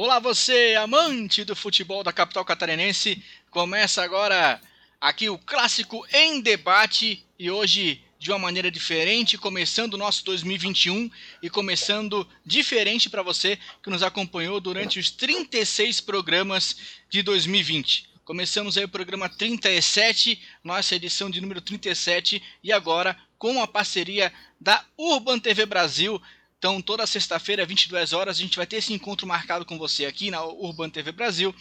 Olá você, amante do futebol da capital catarinense. Começa agora aqui o clássico em debate e hoje de uma maneira diferente, começando o nosso 2021 e começando diferente para você que nos acompanhou durante os 36 programas de 2020. Começamos aí o programa 37, nossa edição de número 37 e agora com a parceria da Urban TV Brasil. Então, toda sexta-feira, 22 horas, a gente vai ter esse encontro marcado com você aqui na Urban TV Brasil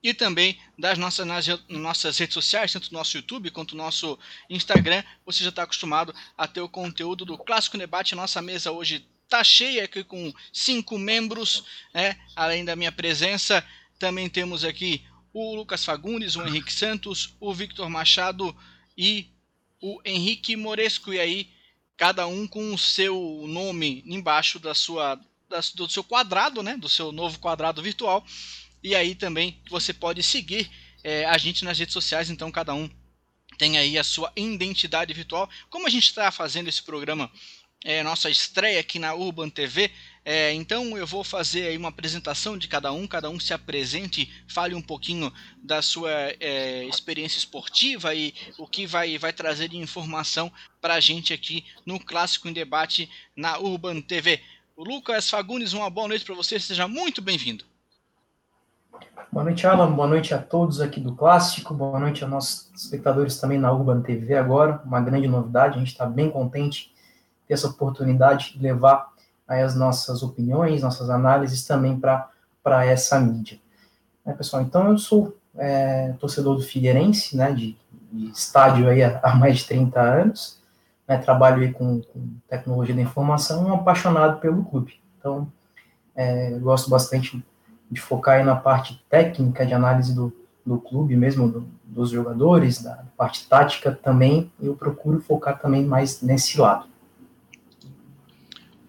e também das nossas, nas nossas redes sociais, tanto no nosso YouTube quanto no nosso Instagram. Você já está acostumado a ter o conteúdo do Clássico Debate. Nossa mesa hoje está cheia aqui com cinco membros, né? além da minha presença. Também temos aqui o Lucas Fagundes, o Henrique Santos, o Victor Machado e o Henrique Moresco. E aí, cada um com o seu nome embaixo da sua, da, do seu quadrado, né? do seu novo quadrado virtual. E aí também você pode seguir é, a gente nas redes sociais, então cada um tem aí a sua identidade virtual. Como a gente está fazendo esse programa, é, nossa estreia aqui na Urban TV, é, então eu vou fazer aí uma apresentação de cada um, cada um se apresente, fale um pouquinho da sua é, experiência esportiva e o que vai, vai trazer de informação para a gente aqui no Clássico em Debate na Urban TV. O Lucas Fagundes, uma boa noite para você, seja muito bem-vindo. Boa noite, Alan. Boa noite a todos aqui do Clássico. Boa noite a nossos espectadores também na Urban TV agora. Uma grande novidade. A gente está bem contente ter essa oportunidade de levar as nossas opiniões, nossas análises também para essa mídia. É, pessoal, então eu sou é, torcedor do Figueirense, né, de, de estádio aí há, há, mais de 30 anos. Né, trabalho aí com, com tecnologia da informação um apaixonado pelo clube. Então, é, gosto bastante de focar aí na parte técnica de análise do, do clube mesmo, do, dos jogadores, da parte tática também, eu procuro focar também mais nesse lado.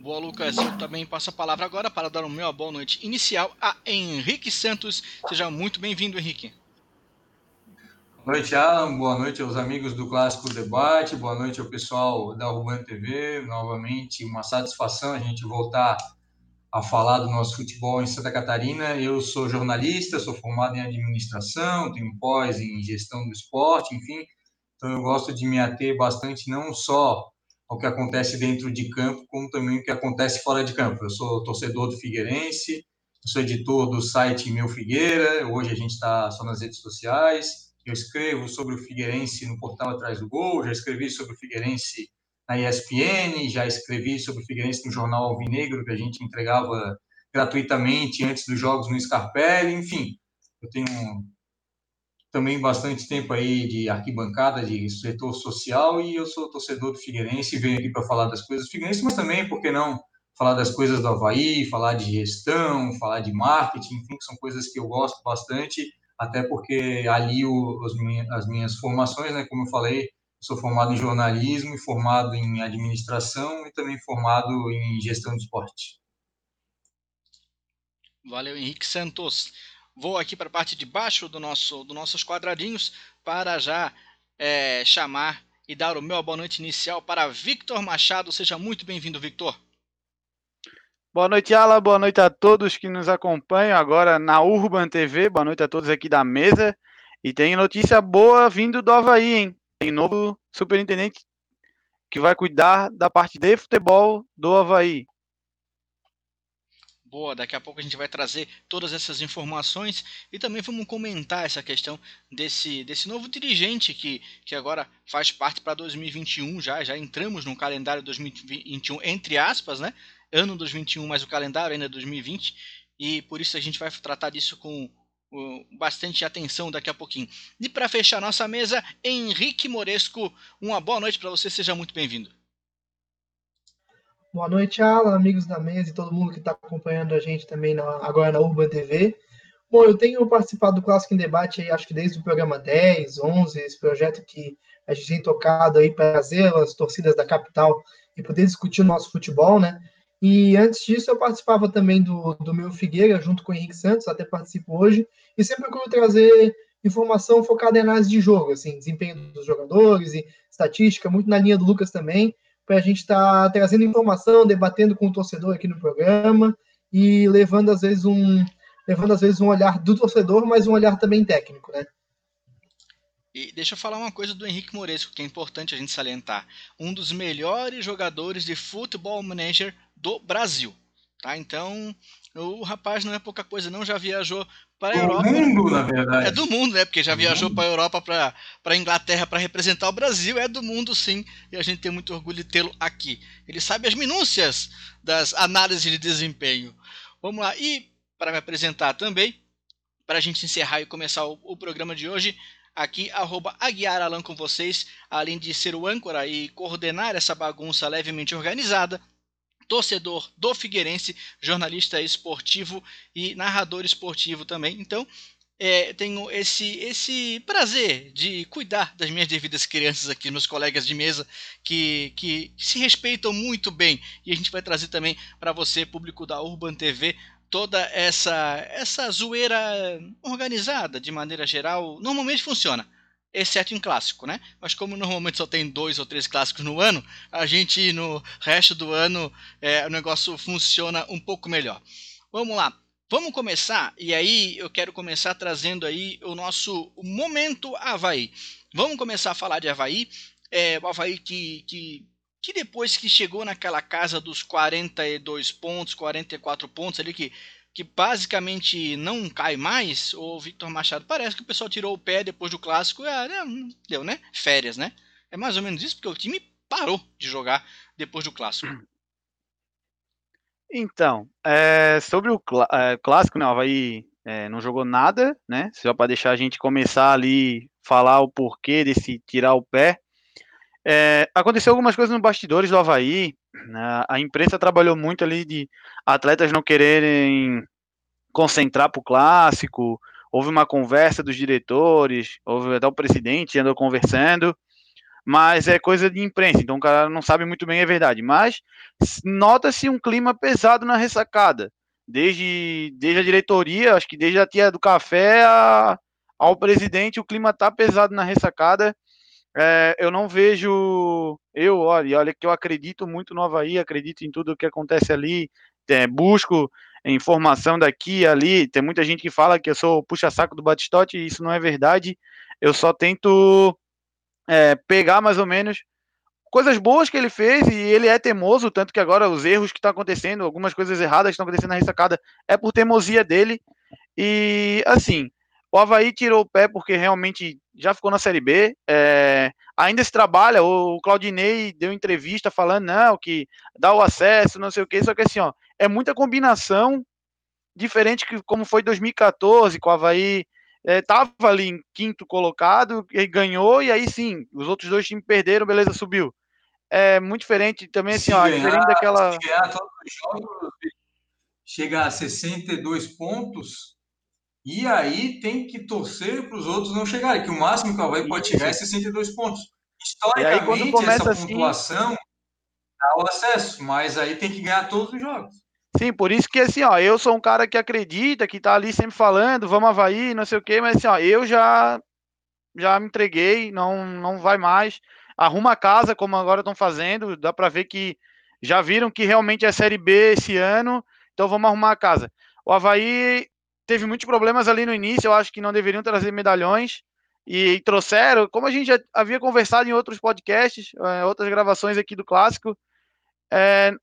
Boa, Lucas. Eu também passo a palavra agora para dar o meu boa noite inicial a Henrique Santos. Seja muito bem-vindo, Henrique. Boa noite, Alan. Boa noite aos amigos do Clássico Debate. Boa noite ao pessoal da Urbana TV. Novamente, uma satisfação a gente voltar a falar do nosso futebol em Santa Catarina. Eu sou jornalista, sou formado em administração, tenho pós em gestão do esporte, enfim. Então eu gosto de me ater bastante não só ao que acontece dentro de campo, como também o que acontece fora de campo. Eu sou torcedor do Figueirense, sou editor do site Meu Figueira, hoje a gente está só nas redes sociais. Eu escrevo sobre o Figueirense no portal Atrás do Gol, já escrevi sobre o Figueirense na ESPN, já escrevi sobre o Figueirense no jornal Alvinegro, que a gente entregava gratuitamente antes dos jogos no Scarpelli, enfim. Eu tenho também bastante tempo aí de arquibancada, de setor social, e eu sou torcedor do Figueirense e venho aqui para falar das coisas do Figueirense, mas também, por que não, falar das coisas do Havaí, falar de gestão, falar de marketing, enfim, que são coisas que eu gosto bastante, até porque ali o, as minhas formações, né, como eu falei, Sou formado em jornalismo e formado em administração e também formado em gestão de esporte. Valeu, Henrique Santos. Vou aqui para a parte de baixo do nosso, dos nossos quadradinhos para já é, chamar e dar o meu boa noite inicial para Victor Machado. Seja muito bem-vindo, Victor. Boa noite, Ala. Boa noite a todos que nos acompanham agora na Urban TV. Boa noite a todos aqui da mesa. E tem notícia boa vindo do Havaí, hein? tem novo superintendente que vai cuidar da parte de futebol do Havaí. Boa, daqui a pouco a gente vai trazer todas essas informações e também vamos comentar essa questão desse, desse novo dirigente que, que agora faz parte para 2021 já, já entramos no calendário 2021, entre aspas, né? Ano 2021, mas o calendário ainda é 2020 e por isso a gente vai tratar disso com bastante atenção daqui a pouquinho. E para fechar nossa mesa, Henrique Moresco, uma boa noite para você, seja muito bem-vindo. Boa noite, Alan, amigos da mesa e todo mundo que está acompanhando a gente também na, agora na Urban TV. Bom, eu tenho participado do Clássico em Debate aí, acho que desde o programa 10, 11, esse projeto que a gente tem tocado aí para trazer as torcidas da capital e poder discutir o nosso futebol, né? E antes disso, eu participava também do, do meu Figueira, junto com o Henrique Santos, até participo hoje, e sempre procuro trazer informação focada em análise de jogo, assim, desempenho dos jogadores e estatística, muito na linha do Lucas também, para a gente estar tá trazendo informação, debatendo com o torcedor aqui no programa e levando, às vezes, um, levando às vezes um olhar do torcedor, mas um olhar também técnico, né? E deixa eu falar uma coisa do Henrique Moresco, que é importante a gente salientar. Um dos melhores jogadores de futebol manager do Brasil. Tá? Então, o rapaz não é pouca coisa, não. Já viajou para a Europa. Do mundo, na verdade. É do mundo, né? Porque já do viajou para a Europa, para a Inglaterra para representar o Brasil. É do mundo, sim. E a gente tem muito orgulho de tê-lo aqui. Ele sabe as minúcias das análises de desempenho. Vamos lá. E para me apresentar também, para a gente encerrar e começar o, o programa de hoje, aqui, arroba Aguiar Alan com vocês, além de ser o âncora e coordenar essa bagunça levemente organizada, torcedor do Figueirense, jornalista esportivo e narrador esportivo também. Então, é, tenho esse, esse prazer de cuidar das minhas devidas crianças aqui, meus colegas de mesa, que, que se respeitam muito bem. E a gente vai trazer também para você, público da Urban TV, toda essa essa zoeira organizada de maneira geral normalmente funciona exceto em clássico, né? Mas como normalmente só tem dois ou três clássicos no ano, a gente no resto do ano é, o negócio funciona um pouco melhor. Vamos lá, vamos começar e aí eu quero começar trazendo aí o nosso momento Havaí. Vamos começar a falar de Havaí, é, o Havaí que, que que depois que chegou naquela casa dos 42 pontos, 44 pontos ali, que, que basicamente não cai mais, o Victor Machado parece que o pessoal tirou o pé depois do clássico, ah, deu, né? Férias, né? É mais ou menos isso, porque o time parou de jogar depois do clássico. Então, é, sobre o clá é, clássico, né, o Havaí é, não jogou nada, né? Só para deixar a gente começar ali, falar o porquê desse tirar o pé. É, aconteceu algumas coisas no bastidores do Havaí. Né? A imprensa trabalhou muito ali de atletas não quererem concentrar para o clássico. Houve uma conversa dos diretores, houve até o presidente andou conversando, mas é coisa de imprensa, então o cara não sabe muito bem a verdade. Mas nota-se um clima pesado na ressacada, desde, desde a diretoria, acho que desde a tia do café a, ao presidente, o clima tá pesado na ressacada é, eu não vejo. Eu, olha, olha que eu acredito muito no Havaí, acredito em tudo o que acontece ali, é, busco informação daqui e ali. Tem muita gente que fala que eu sou puxa-saco do Batistote, isso não é verdade. Eu só tento é, pegar mais ou menos coisas boas que ele fez e ele é teimoso, tanto que agora os erros que estão acontecendo, algumas coisas erradas que estão acontecendo na ressacada, é por teimosia dele. E assim, o Havaí tirou o pé porque realmente já ficou na Série B. É, ainda se trabalha, o Claudinei deu entrevista falando, não, que dá o acesso, não sei o que, só que assim, ó, é muita combinação, diferente que como foi 2014, com o Havaí estava é, ali em quinto colocado, e ganhou, e aí sim, os outros dois times perderam, beleza, subiu. É muito diferente também, assim, se ó, ganhar, diferente daquela. Se ganhar todos os jogos, chega a 62 pontos, e aí tem que torcer para os outros não chegarem, que o máximo que o Havaí pode chegar é 62 pontos. Historicamente, aí, essa assim pontuação assim... dá o acesso, mas aí tem que ganhar todos os jogos. Sim, por isso que assim, ó, eu sou um cara que acredita, que tá ali sempre falando, vamos Havaí, não sei o quê, mas assim, ó, eu já já me entreguei, não não vai mais. Arruma a casa como agora estão fazendo, dá para ver que já viram que realmente é Série B esse ano, então vamos arrumar a casa. O Havaí teve muitos problemas ali no início, eu acho que não deveriam trazer medalhões. E trouxeram, como a gente já havia conversado em outros podcasts, é, outras gravações aqui do clássico, é,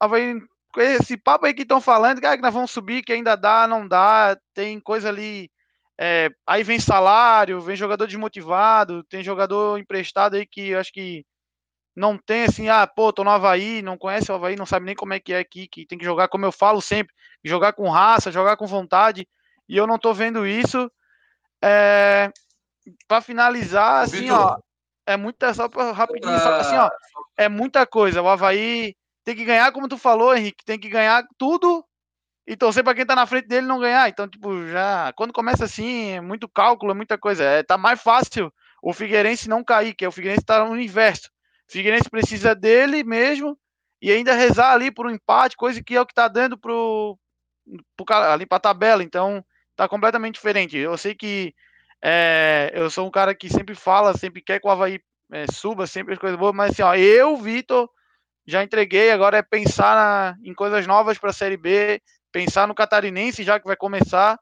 esse papo aí que estão falando, ah, que nós vamos subir, que ainda dá, não dá, tem coisa ali, é, aí vem salário, vem jogador desmotivado, tem jogador emprestado aí que eu acho que não tem assim, ah, pô, tô no Havaí, não conhece o Havaí, não sabe nem como é que é aqui, que tem que jogar, como eu falo sempre, jogar com raça, jogar com vontade, e eu não tô vendo isso. É, para finalizar, assim, Victor, ó, é muita, só pra, rapidinho, só, assim, ó, é muita coisa. O Havaí tem que ganhar, como tu falou, Henrique, tem que ganhar tudo e torcer para quem tá na frente dele não ganhar. Então, tipo, já, quando começa assim, é muito cálculo, é muita coisa. É, tá mais fácil o Figueirense não cair, que é o Figueirense tá no inverso. O Figueirense precisa dele mesmo e ainda rezar ali por um empate, coisa que é o que tá dando pro, pro ali pra tabela. Então, tá completamente diferente. Eu sei que é, eu sou um cara que sempre fala, sempre quer que o Havaí é, suba, sempre as coisas boas, mas assim, ó, eu, Vitor, já entreguei, agora é pensar na, em coisas novas para a Série B, pensar no Catarinense já que vai começar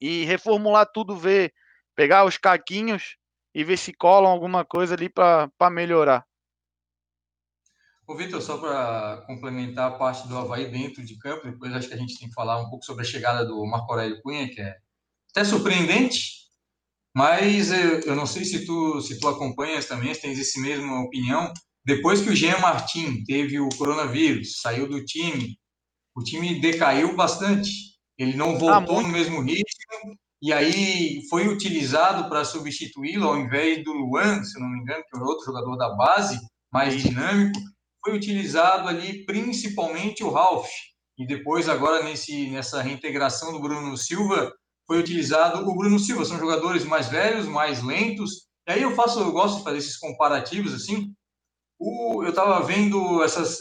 e reformular tudo, ver, pegar os caquinhos e ver se colam alguma coisa ali para melhorar. Ô, Vitor, só para complementar a parte do Havaí dentro de campo, depois acho que a gente tem que falar um pouco sobre a chegada do Marco Aurélio Cunha, que é até surpreendente, mas eu não sei se tu, se tu acompanhas também, se tens essa mesma opinião. Depois que o Jean Martin teve o coronavírus, saiu do time, o time decaiu bastante. Ele não ah, voltou ah, no mesmo ritmo e aí foi utilizado para substituí-lo ao invés do Luan, se não me engano, que é outro jogador da base, mais dinâmico foi utilizado ali principalmente o Ralph. E depois, agora, nesse, nessa reintegração do Bruno Silva, foi utilizado o Bruno Silva. São jogadores mais velhos, mais lentos. E aí eu faço, eu gosto de fazer esses comparativos assim. O, eu estava vendo essas.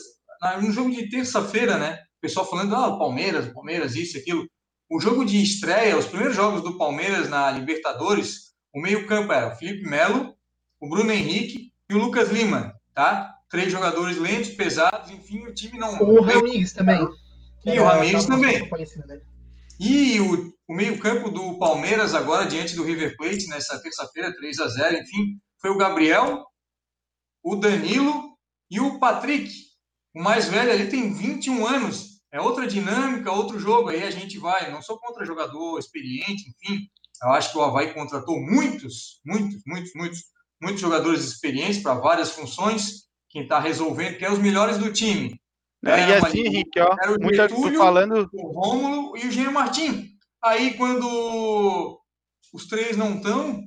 No jogo de terça-feira, né? O pessoal falando, ah, Palmeiras, Palmeiras, isso, aquilo. O jogo de estreia, os primeiros jogos do Palmeiras na Libertadores, o meio-campo era o Felipe Melo, o Bruno Henrique e o Lucas Lima, tá? Três jogadores lentos, pesados, enfim, o time não. O Ramires também. E o Ramires também. E o, o meio-campo do Palmeiras, agora diante do River Plate, nessa terça-feira, 3 a 0 enfim, foi o Gabriel, o Danilo e o Patrick. O mais velho ali tem 21 anos. É outra dinâmica, outro jogo. Aí a gente vai. Não sou contra jogador experiente, enfim. Eu acho que o Havaí contratou muitos, muitos, muitos, muitos, muitos jogadores experientes para várias funções quem está resolvendo, quem é os melhores do time. É, e assim, Henrique, ó, era o muita, Getúlio, falando... o Rômulo e o Gênio Martim. Aí, quando os três não estão,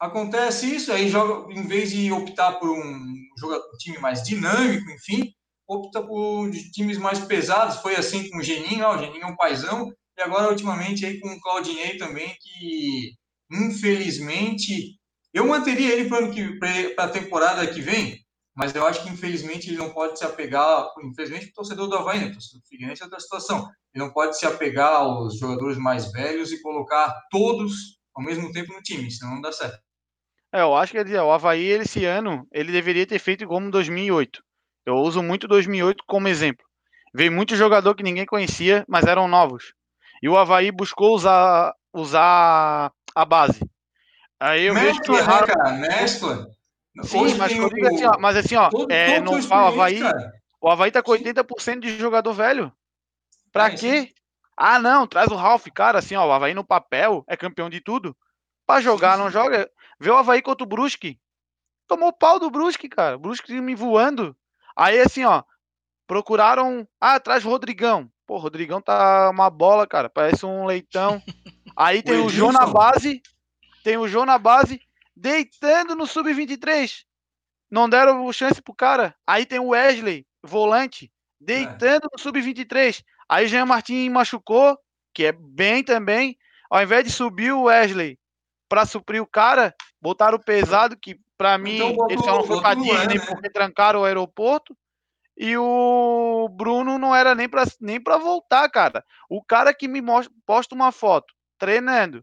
acontece isso, aí joga, em vez de optar por um, jogador, um time mais dinâmico, enfim, opta por times mais pesados. Foi assim com o Geninho, ó, o Geninho é um paizão, e agora, ultimamente, aí com o Claudinei também, que infelizmente eu manteria ele para a temporada que vem, mas eu acho que infelizmente ele não pode se apegar, infelizmente o torcedor do Havaí, né, o torcedor do Figueirense é outra situação, ele não pode se apegar aos jogadores mais velhos e colocar todos ao mesmo tempo no time, senão não dá certo. É, eu acho que o Havaí esse ano, ele deveria ter feito como 2008. Eu uso muito 2008 como exemplo. Veio muito jogador que ninguém conhecia, mas eram novos. E o Havaí buscou usar, usar a base. Aí eu vejo que né, erraram... né, cara? Mescla. Sim, mas, o... assim, ó, mas assim, ó, todo, é, todo não fala, o Havaí, o Havaí tá com 80% de jogador velho. Pra é, quê? Sim. Ah, não, traz o Ralph, cara, assim, ó, o Havaí no papel é campeão de tudo. Pra jogar, sim, não joga. Vê o Havaí contra o Brusque. Tomou pau do Brusque, cara. Brusque me voando. Aí, assim, ó, procuraram. Ah, traz o Rodrigão. Pô, o Rodrigão tá uma bola, cara. Parece um leitão. Aí tem o, o João na base. Tem o João na base deitando no sub-23. Não deram chance pro cara. Aí tem o Wesley, volante, deitando é. no sub-23. Aí Jean Martin machucou, que é bem também. Ao invés de subir o Wesley para suprir o cara, botaram o pesado, que para mim então, ele só não foi pra Disney né? porque trancaram o aeroporto. E o Bruno não era nem para nem pra voltar, cara. O cara que me mostra, posta uma foto treinando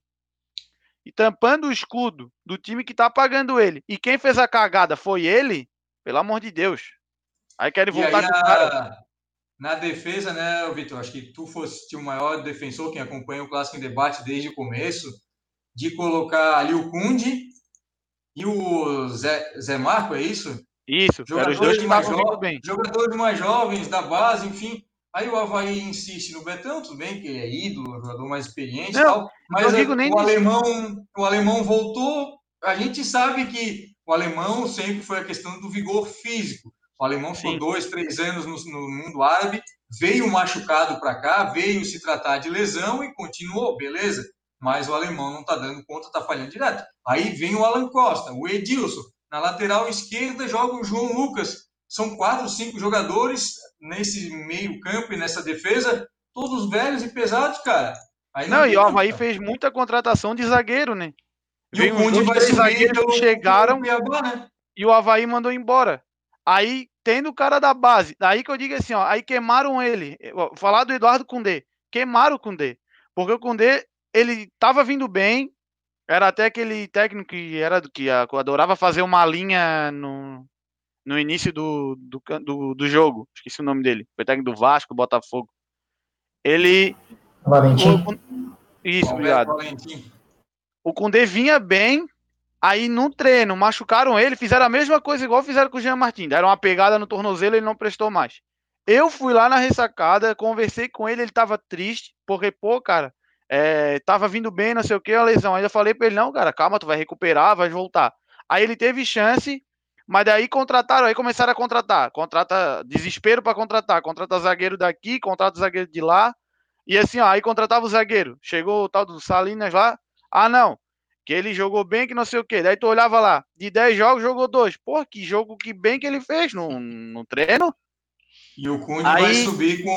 e tampando o escudo do time que tá pagando ele, e quem fez a cagada foi ele, pelo amor de Deus. Aí querem voltar com o cara. Na defesa, né, Vitor? Acho que tu foste o maior defensor, quem acompanha o clássico em debate desde o começo, de colocar ali o Kunde e o Zé, Zé Marco, é isso? Isso, jogadores mais, jovens, jogadores mais jovens da base, enfim, Aí o Havaí insiste no Betão, tudo bem que ele é ídolo, jogador mais experiente não, tal, mas a, o, alemão, o alemão voltou. A gente sabe que o alemão sempre foi a questão do vigor físico. O alemão ficou Sim. dois, três anos no, no mundo árabe, veio machucado para cá, veio se tratar de lesão e continuou, beleza. Mas o alemão não está dando conta, está falhando direto. Aí vem o Alan Costa, o Edilson. Na lateral esquerda joga o João Lucas. São quatro, cinco jogadores nesse meio campo e nessa defesa, todos velhos e pesados, cara. Aí não, não e o Havaí fez muita contratação de zagueiro, né? E Veio o Conde vai zagueiros que chegaram né? e o Havaí mandou embora. Aí, tendo o cara da base, daí que eu digo assim, ó, aí queimaram ele. Vou falar do Eduardo Cundê. Queimaram o Cundê. Porque o Cundê, ele tava vindo bem, era até aquele técnico que era que adorava fazer uma linha no, no início do, do, do, do jogo. Esqueci o nome dele. Foi técnico do Vasco, Botafogo. Ele. Valentim. Isso, obrigado. O Cundê vinha bem, aí no treino machucaram ele, fizeram a mesma coisa igual fizeram com o Jean Martin, deram uma pegada no tornozelo e ele não prestou mais. Eu fui lá na ressacada, conversei com ele, ele tava triste, porque, pô, cara, é, tava vindo bem, não sei o que, a lesão. Aí eu falei pra ele, não, cara, calma, tu vai recuperar, vai voltar. Aí ele teve chance, mas daí contrataram, aí começaram a contratar. Contrata desespero para contratar. Contrata zagueiro daqui, contrata zagueiro de lá. E assim, ó, aí contratava o zagueiro. Chegou o tal do Salinas lá. Ah, não. Que ele jogou bem, que não sei o quê. Daí tu olhava lá, de 10 jogos, jogou dois. Pô, que jogo que bem que ele fez no, no treino. E o Cunha aí... vai subir com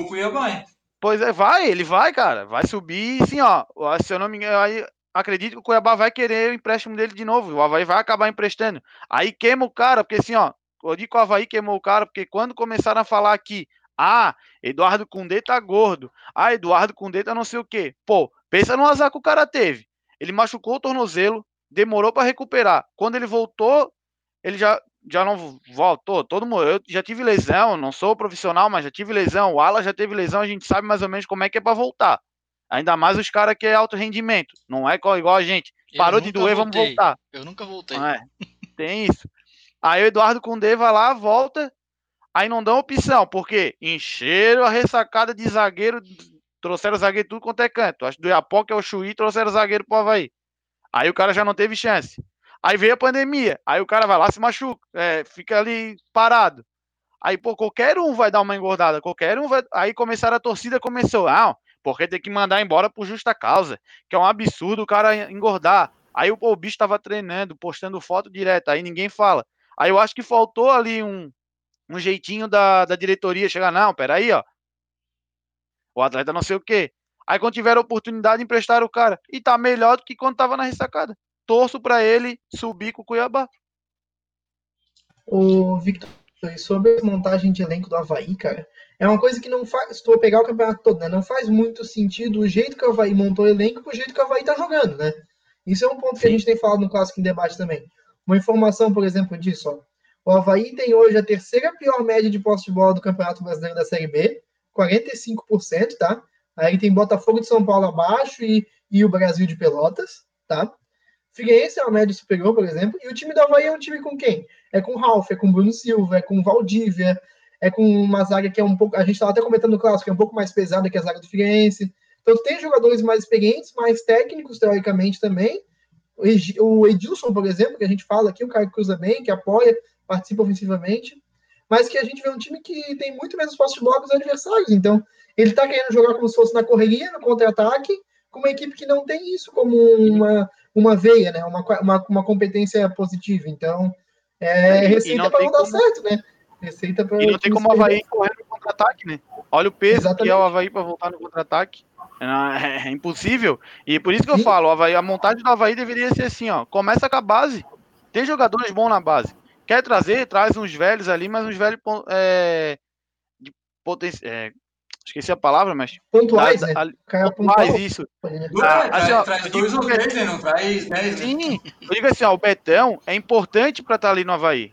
o Cuiabá, hein? Pois é, vai, ele vai, cara. Vai subir, sim, ó. Se eu não me engano, aí acredito que o Cuiabá vai querer o empréstimo dele de novo. O Havaí vai acabar emprestando. Aí queima o cara, porque assim, ó, eu digo que o Havaí queimou o cara, porque quando começaram a falar aqui, ah, Eduardo Cundê tá gordo. Ah, Eduardo Cundê tá não sei o quê. Pô, pensa no azar que o cara teve. Ele machucou o tornozelo, demorou para recuperar. Quando ele voltou, ele já, já não voltou. Todo mundo, eu já tive lesão, não sou profissional, mas já tive lesão. O Ala já teve lesão, a gente sabe mais ou menos como é que é para voltar. Ainda mais os caras que é alto rendimento. Não é igual a gente. Parou de doer, voltei. vamos voltar. Eu nunca voltei. É, tem isso. Aí o Eduardo Cundê vai lá, volta. Aí não dão opção, porque encheram a ressacada de zagueiro, trouxeram zagueiro tudo quanto é canto. Acho que do Iapoca é o Chuí, trouxeram zagueiro pro Havaí. Aí o cara já não teve chance. Aí veio a pandemia. Aí o cara vai lá, se machuca, é, fica ali parado. Aí, pô, qualquer um vai dar uma engordada, qualquer um vai. Aí começaram a torcida, começou. Ah, porque tem que mandar embora por justa causa, que é um absurdo o cara engordar. Aí o, o bicho estava treinando, postando foto direto, aí ninguém fala. Aí eu acho que faltou ali um, um jeitinho da, da diretoria chegar, não, peraí, ó. O atleta não sei o quê. Aí quando tiver a oportunidade, emprestar o cara. E tá melhor do que quando tava na ressacada. Torço para ele subir com o Cuiabá. O Victor, sobre a montagem de elenco do Havaí, cara, é uma coisa que não faz. Se tu pegar o campeonato todo, né? Não faz muito sentido o jeito que o Havaí montou o elenco com o jeito que o Havaí tá jogando, né? Isso é um ponto Sim. que a gente tem falado no clássico em debate também. Uma informação, por exemplo, disso, ó. O Havaí tem hoje a terceira pior média de posse de bola do Campeonato Brasileiro da Série B, 45%, tá? Aí tem Botafogo de São Paulo abaixo e, e o Brasil de Pelotas, tá? Figueirense é uma média superior, por exemplo, e o time do Havaí é um time com quem? É com Ralf, é com Bruno Silva, é com Valdívia, é com uma zaga que é um pouco. A gente estava até comentando no clássico, que é um pouco mais pesada que a zaga do Figueirense. Então tem jogadores mais experientes, mais técnicos, teoricamente também. O Edilson, por exemplo, que a gente fala aqui, o cara que cruza bem, que apoia, participa ofensivamente, mas que a gente vê um time que tem muito menos posse de bola que os adversários. Então, ele está querendo jogar como se fosse na correria, no contra-ataque, com uma equipe que não tem isso como uma, uma veia, né? Uma, uma, uma competência positiva. Então, é receita para não dar como... certo, né? Receita pra e não tem como o Havaí correr no contra-ataque, né? Olha o peso Exatamente. que é o Havaí para voltar no contra-ataque. É, é, é, impossível. E por isso que eu Sim. falo, Havaí, a montagem do Havaí deveria ser assim, ó. Começa com a base. Tem jogadores bons na base. Quer trazer, traz uns velhos ali, mas uns velhos é, de potência. É, esqueci a palavra, mas. Pontuais, da, né? pontuais, isso. Ah, assim, ó, traz dois ou três, né? Não traz dez. Né? Sim, eu digo assim, ó, o Betão é importante para estar tá ali no Havaí.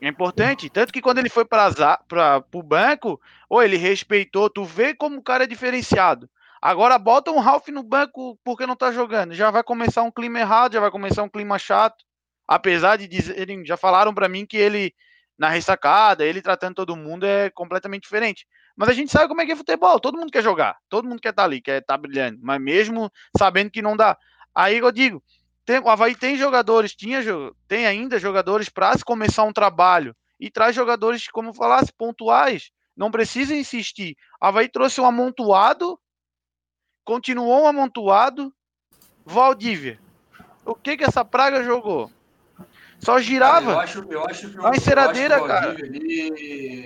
É importante. Tanto que quando ele foi para o banco, ou ele respeitou, tu vê como o cara é diferenciado. Agora bota um Ralph no banco porque não tá jogando. Já vai começar um clima errado, já vai começar um clima chato. Apesar de dizerem, já falaram para mim que ele, na ressacada, ele tratando todo mundo é completamente diferente. Mas a gente sabe como é que é futebol. Todo mundo quer jogar. Todo mundo quer estar tá ali, quer estar tá brilhando. Mas mesmo sabendo que não dá. Aí eu digo, tem, o Havaí tem jogadores, tinha, tem ainda jogadores para se começar um trabalho e traz jogadores, como falasse, pontuais. Não precisa insistir. Havaí trouxe um amontoado, continuou um amontoado. Valdívia. O que que essa praga jogou? Só girava. eu acho, eu acho que o, a enceradeira, eu cara.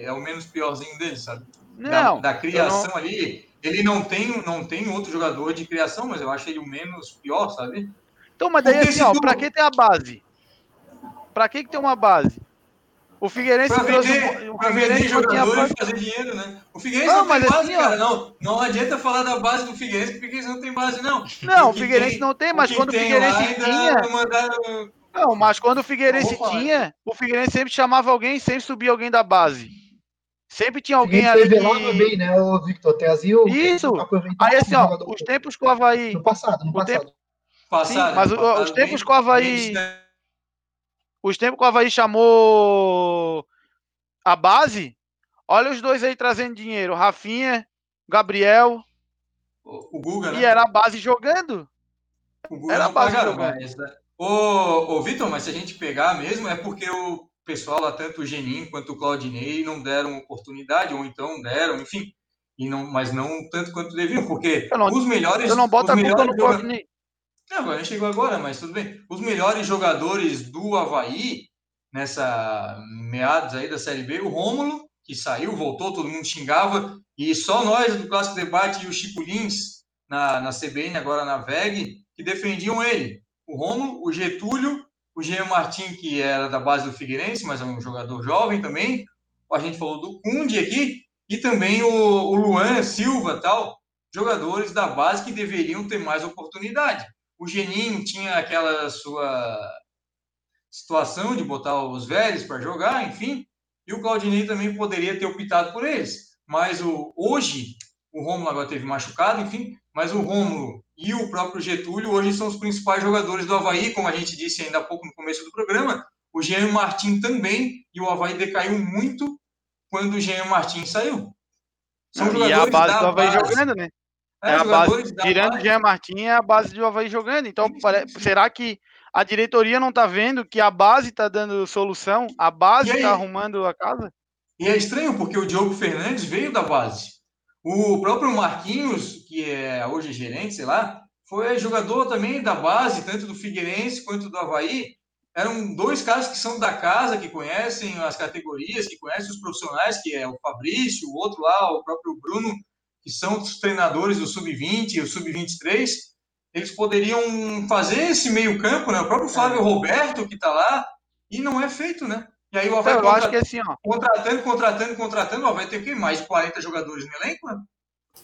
é o menos piorzinho dele, sabe? Não. Da, da criação não... ali, ele não tem, não tem outro jogador de criação, mas eu acho ele o menos pior, sabe? Então, mas daí assim, ó, tu... pra que tem a base? Pra que, que tem uma base? O Figueirense pra vender, o, o Figueirense tinha base. fazer dinheiro, né? O Figueirense não, não tem base, assim, cara, não. Não adianta falar da base do Figueirense, porque o Figueirense não tem base, não. Não, o, o Figueirense tem, não tem, mas quando o Figueirense tinha... Não, mas quando o Figueirense tinha, o Figueirense sempre chamava alguém, sempre subia alguém da base. Sempre tinha alguém ali. Que... bem, né, o Victor? Trazia o. Isso! Aí assim, ó, os tempos que o Havaí. No passado, no passado. Passado Sim, mas o, os tempos que o Havaí. Os tempos que o Havaí chamou a base, olha os dois aí trazendo dinheiro. Rafinha, Gabriel. O, o Guga, né? E era a base jogando. O Guga era a base jogando. Mais, né? Ô, ô Vitor, mas se a gente pegar mesmo, é porque o pessoal lá, tanto o Genin quanto o Claudinei, não deram oportunidade, ou então deram, enfim. E não, mas não tanto quanto deviam, porque não, os melhores. Eu não boto a culpa no Claudinei. Não, gente chegou agora, mas tudo bem. Os melhores jogadores do Havaí, nessa meados aí da Série B, o Rômulo, que saiu, voltou, todo mundo xingava, e só nós do Clássico Debate e o Chico Lins, na, na CBN, agora na VEG, que defendiam ele. O Rômulo, o Getúlio, o Jean Martin, que era da base do Figueirense, mas é um jogador jovem também. A gente falou do Cunde aqui, e também o, o Luan Silva, tal, jogadores da base que deveriam ter mais oportunidade. O Geninho tinha aquela sua situação de botar os velhos para jogar, enfim, e o Claudinei também poderia ter optado por eles. Mas o, hoje, o Rômulo agora teve machucado, enfim, mas o Rômulo e o próprio Getúlio hoje são os principais jogadores do Havaí, como a gente disse ainda há pouco no começo do programa. O Jean Martin também, e o Havaí decaiu muito quando o Jean Martin saiu. São e a base do Havaí base. jogando, né? É, é a base, tirando o Jean Martin, é a base do Havaí jogando. Então, pare... será que a diretoria não está vendo que a base está dando solução? A base está arrumando a casa? E é estranho, porque o Diogo Fernandes veio da base. O próprio Marquinhos, que é hoje gerente, sei lá, foi jogador também da base, tanto do Figueirense quanto do Havaí. Eram dois caras que são da casa, que conhecem as categorias, que conhecem os profissionais, que é o Fabrício, o outro lá, o próprio Bruno, que são os treinadores do Sub-20 e o Sub-23, eles poderiam fazer esse meio campo, né? O próprio Flávio é. Roberto, que está lá, e não é feito, né? E aí o Havaí eu acho que assim. Contratando, contratando, contratando, ó, vai ter que mais de 40 jogadores no elenco, né?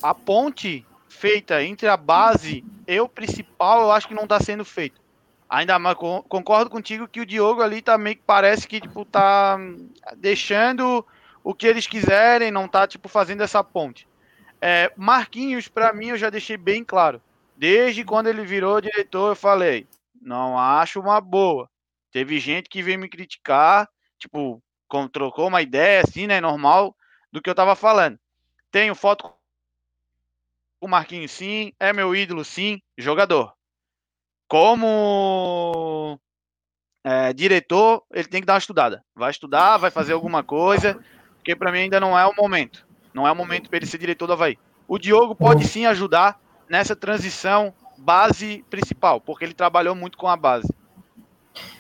A ponte feita entre a base e o principal, eu acho que não está sendo feito. Ainda mais concordo contigo que o Diogo ali também tá parece que tipo tá deixando o que eles quiserem, não tá tipo fazendo essa ponte. É, Marquinhos, para mim, eu já deixei bem claro. Desde quando ele virou diretor, eu falei: não acho uma boa. Teve gente que veio me criticar, tipo, trocou uma ideia assim, né? Normal do que eu tava falando. Tenho foto com o Marquinhos, sim. É meu ídolo, sim. Jogador. Como é, diretor, ele tem que dar uma estudada. Vai estudar, vai fazer alguma coisa, porque para mim ainda não é o momento. Não é o momento para ele ser diretor do Havaí. O Diogo pode sim ajudar nessa transição base principal, porque ele trabalhou muito com a base.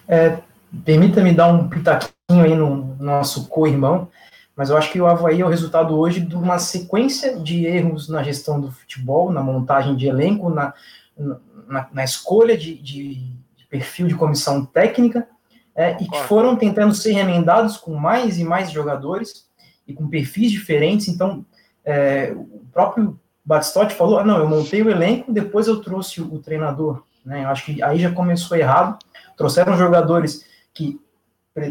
É, Permita-me dar um pitaquinho aí no nosso co-irmão, mas eu acho que o Havaí é o resultado hoje de uma sequência de erros na gestão do futebol, na montagem de elenco, na, na, na escolha de, de, perfil de comissão técnica, é, e que foram tentando ser remendados com mais e mais jogadores e com perfis diferentes. Então, é, o próprio Batistotti falou: ah, não, eu montei o elenco, depois eu trouxe o, treinador. Né? Eu acho que aí já começou errado. Trouxeram jogadores que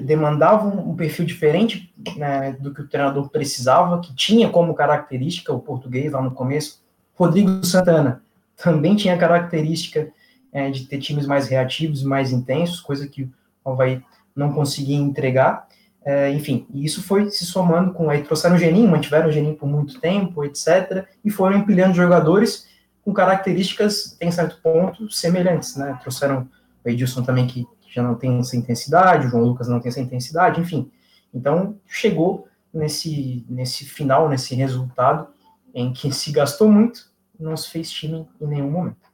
demandavam um perfil diferente né, do que o treinador precisava, que tinha como característica o português lá no começo. Rodrigo Santana também tinha característica é, de ter times mais reativos mais intensos, coisa que o Havaí não conseguia entregar. É, enfim, e isso foi se somando com. Aí trouxeram o Geninho, mantiveram o Geninho por muito tempo, etc., e foram empilhando jogadores com características, em certo ponto, semelhantes. Né? Trouxeram o Edilson também, que já não tem essa intensidade, o João Lucas não tem essa intensidade, enfim. Então, chegou nesse, nesse final, nesse resultado, em que se gastou muito, não se fez time em nenhum momento.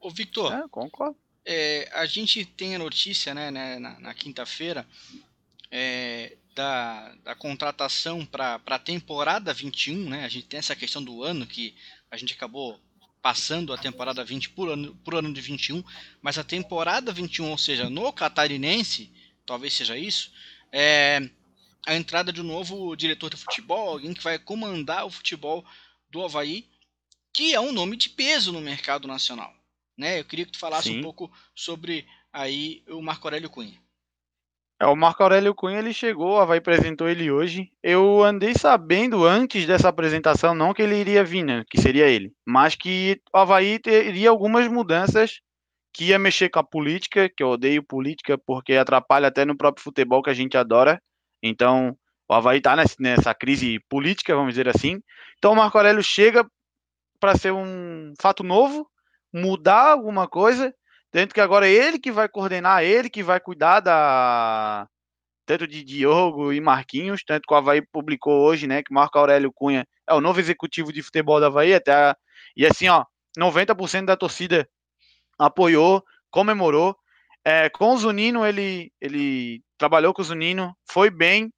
Ô, Victor, é, concordo. É, a gente tem a notícia, né, né na, na quinta-feira, é, da, da contratação para a temporada 21, né? A gente tem essa questão do ano que a gente acabou passando a temporada 20 por ano, por ano de 21, mas a temporada 21, ou seja, no catarinense, talvez seja isso, é a entrada de um novo diretor de futebol, alguém que vai comandar o futebol do Havaí, que é um nome de peso no mercado nacional. Né? Eu queria que tu falasse Sim. um pouco sobre aí o Marco Aurélio Cunha. É, o Marco Aurélio Cunha ele chegou, o Havaí apresentou ele hoje. Eu andei sabendo antes dessa apresentação, não que ele iria vir, né, que seria ele, mas que o Havaí teria algumas mudanças que ia mexer com a política, que eu odeio política porque atrapalha até no próprio futebol que a gente adora. Então, o Havaí está nessa crise política, vamos dizer assim. Então, o Marco Aurélio chega para ser um fato novo, mudar alguma coisa tanto que agora é ele que vai coordenar, ele que vai cuidar da. Tanto de Diogo e Marquinhos, tanto que o Havaí publicou hoje, né? Que Marco Aurélio Cunha é o novo executivo de futebol da Havaí, até. A... E assim, ó, 90% da torcida apoiou, comemorou. É, com o Zunino, ele, ele trabalhou com o Zunino, foi bem.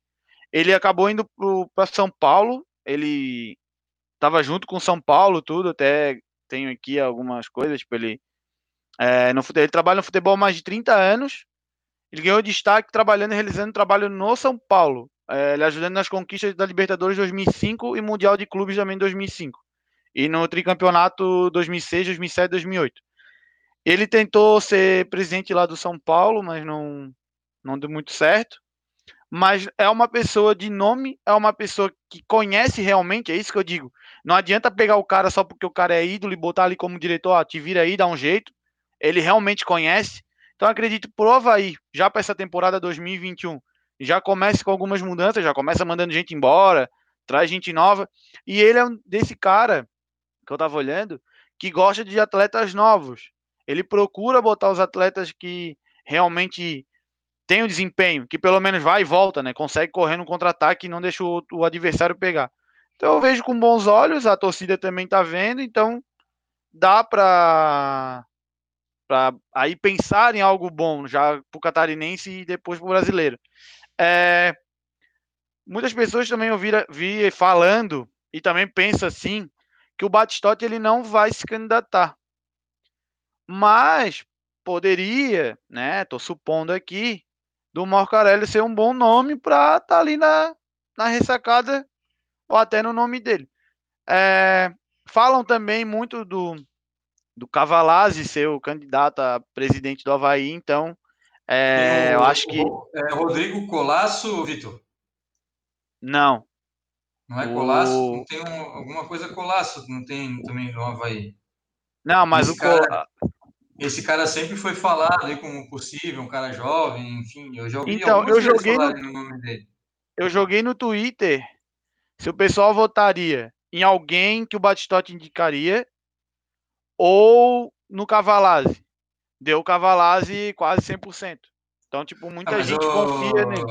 Ele acabou indo para São Paulo, ele estava junto com São Paulo, tudo. Até tenho aqui algumas coisas, tipo, ele é, no, ele trabalha no futebol há mais de 30 anos. Ele ganhou destaque trabalhando e realizando trabalho no São Paulo, é, ele ajudando nas conquistas da Libertadores 2005 e Mundial de Clubes também 2005. E no tricampeonato 2006, 2007, 2008. Ele tentou ser presidente lá do São Paulo, mas não, não deu muito certo. Mas é uma pessoa de nome, é uma pessoa que conhece realmente, é isso que eu digo. Não adianta pegar o cara só porque o cara é ídolo e botar ali como diretor, ó, te vira aí, dá um jeito ele realmente conhece. Então acredito pro Havaí, já para essa temporada 2021, já comece com algumas mudanças, já começa mandando gente embora, traz gente nova. E ele é um desse cara que eu tava olhando que gosta de atletas novos. Ele procura botar os atletas que realmente têm o desempenho, que pelo menos vai e volta, né? Consegue correr no contra-ataque e não deixa o, o adversário pegar. Então eu vejo com bons olhos, a torcida também tá vendo, então dá para para aí pensar em algo bom já para o catarinense e depois para o brasileiro. É, muitas pessoas também ouviram vi falando e também pensam assim que o Batistotti ele não vai se candidatar, mas poderia, né? Tô supondo aqui do Morcarelli ser um bom nome para estar tá ali na, na ressacada ou até no nome dele. É, falam também muito do do Cavalazzi ser o candidato a presidente do Havaí, então é, o, eu acho que. É Rodrigo Colasso, Vitor? Não. Não é Colasso? O... Não tem um, alguma coisa Colasso, não tem também no Havaí. Não, mas esse o cara, Esse cara sempre foi falado aí como possível, um cara jovem, enfim, eu então, eu joguei no, no nome dele. Eu joguei no Twitter se o pessoal votaria em alguém que o Batistotti indicaria ou no Cavalazzi. Deu o Cavalazzi quase 100%. Então, tipo, muita ah, gente confia nele.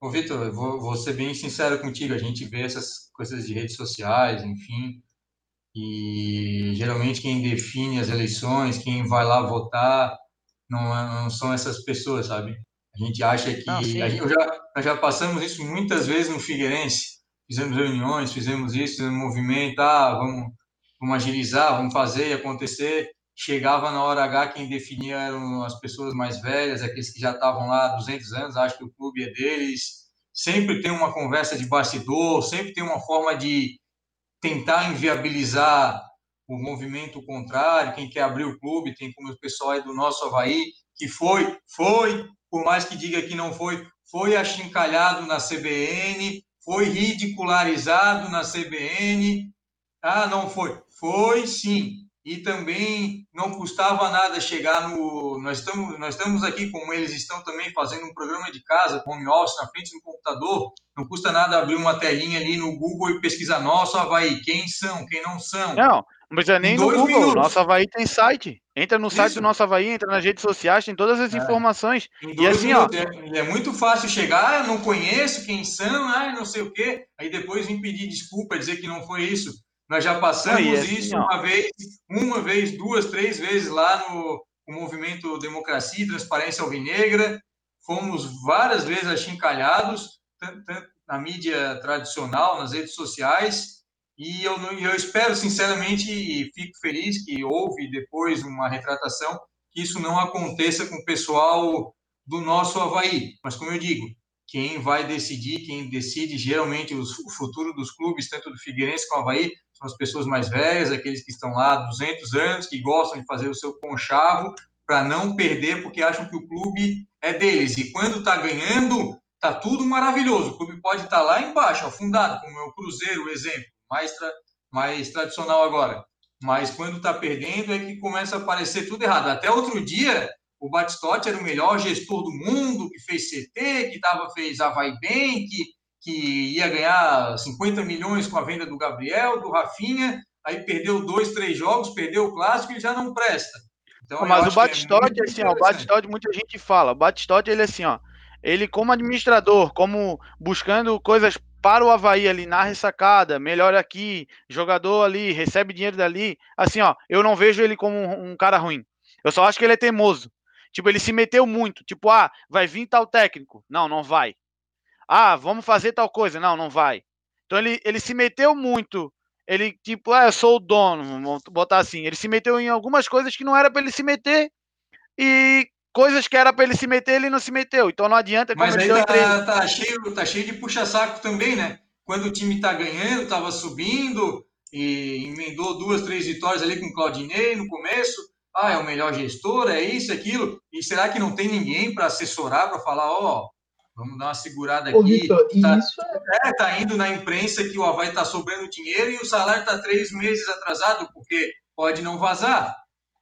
Ô, Vitor, vou, vou ser bem sincero contigo. A gente vê essas coisas de redes sociais, enfim, e geralmente quem define as eleições, quem vai lá votar, não, não são essas pessoas, sabe? A gente acha que. Não, a gente, já, nós já passamos isso muitas vezes no Figueirense. Fizemos reuniões, fizemos isso, fizemos movimento, ah, vamos vamos agilizar, vamos fazer acontecer. Chegava na hora H, quem definia eram as pessoas mais velhas, aqueles que já estavam lá há 200 anos, acho que o clube é deles. Sempre tem uma conversa de bastidor, sempre tem uma forma de tentar inviabilizar o movimento contrário, quem quer abrir o clube, tem como o pessoal aí do nosso Havaí, que foi, foi, por mais que diga que não foi, foi achincalhado na CBN, foi ridicularizado na CBN. Ah, não foi. Foi sim. E também não custava nada chegar no. Nós estamos, nós estamos aqui, como eles estão também fazendo um programa de casa, com home office, na frente do computador. Não custa nada abrir uma telinha ali no Google e pesquisar. Nossa, Havaí, quem são, quem não são. Não, não precisa nem no Google. Minutos. Nosso Havaí tem site. Entra no site do Nosso Havaí, entra nas redes sociais, tem todas as é. informações. e assim, minutos. ó. É, é, muito fácil chegar, ah, não conheço quem são, ah, não sei o quê. Aí depois vem pedir desculpa, dizer que não foi isso. Nós já passamos é assim, isso uma vez, uma vez, duas, três vezes lá no, no movimento Democracia e Transparência Alvinegra. Fomos várias vezes achincalhados, tanto, tanto na mídia tradicional, nas redes sociais. E eu, eu espero, sinceramente, e fico feliz que houve depois uma retratação, que isso não aconteça com o pessoal do nosso Havaí. Mas, como eu digo, quem vai decidir, quem decide geralmente o futuro dos clubes, tanto do Figueirense como do Havaí, são as pessoas mais velhas, aqueles que estão lá há 200 anos, que gostam de fazer o seu conchavo para não perder, porque acham que o clube é deles. E quando está ganhando, tá tudo maravilhoso. O clube pode estar tá lá embaixo, afundado, como é o Cruzeiro, o exemplo, mais, tra mais tradicional agora. Mas quando está perdendo é que começa a aparecer tudo errado. Até outro dia, o Batistotti era o melhor gestor do mundo, que fez CT, que tava, fez Havaí bem, que, ia ganhar 50 milhões com a venda do Gabriel, do Rafinha, aí perdeu dois, três jogos, perdeu o clássico e já não presta. Então, Mas o Batistotti, é assim, ó, o Batistotti, muita gente fala, o Batistotti, ele é assim, ó, ele como administrador, como buscando coisas para o Havaí ali na ressacada, melhor aqui, jogador ali, recebe dinheiro dali. Assim, ó, eu não vejo ele como um, um, cara ruim. Eu só acho que ele é teimoso. Tipo, ele se meteu muito. Tipo, ah, vai vir tal técnico. Não, não vai. Ah, vamos fazer tal coisa. Não, não vai. Então ele, ele se meteu muito. Ele, tipo, ah, eu sou o dono, vamos botar assim. Ele se meteu em algumas coisas que não era para ele se meter. E coisas que era para ele se meter, ele não se meteu. Então não adianta. Mas aí tá, tá, cheio, tá cheio de puxa-saco também, né? Quando o time tá ganhando, tava subindo e emendou duas, três vitórias ali com o Claudinei no começo. Ah, é o melhor gestor, é isso, aquilo. E será que não tem ninguém para assessorar, para falar, ó, oh, vamos dar uma segurada aqui? Ô, Victor, tá, isso é... é... tá indo na imprensa que o Havaí tá sobrando dinheiro e o salário tá três meses atrasado, porque pode não vazar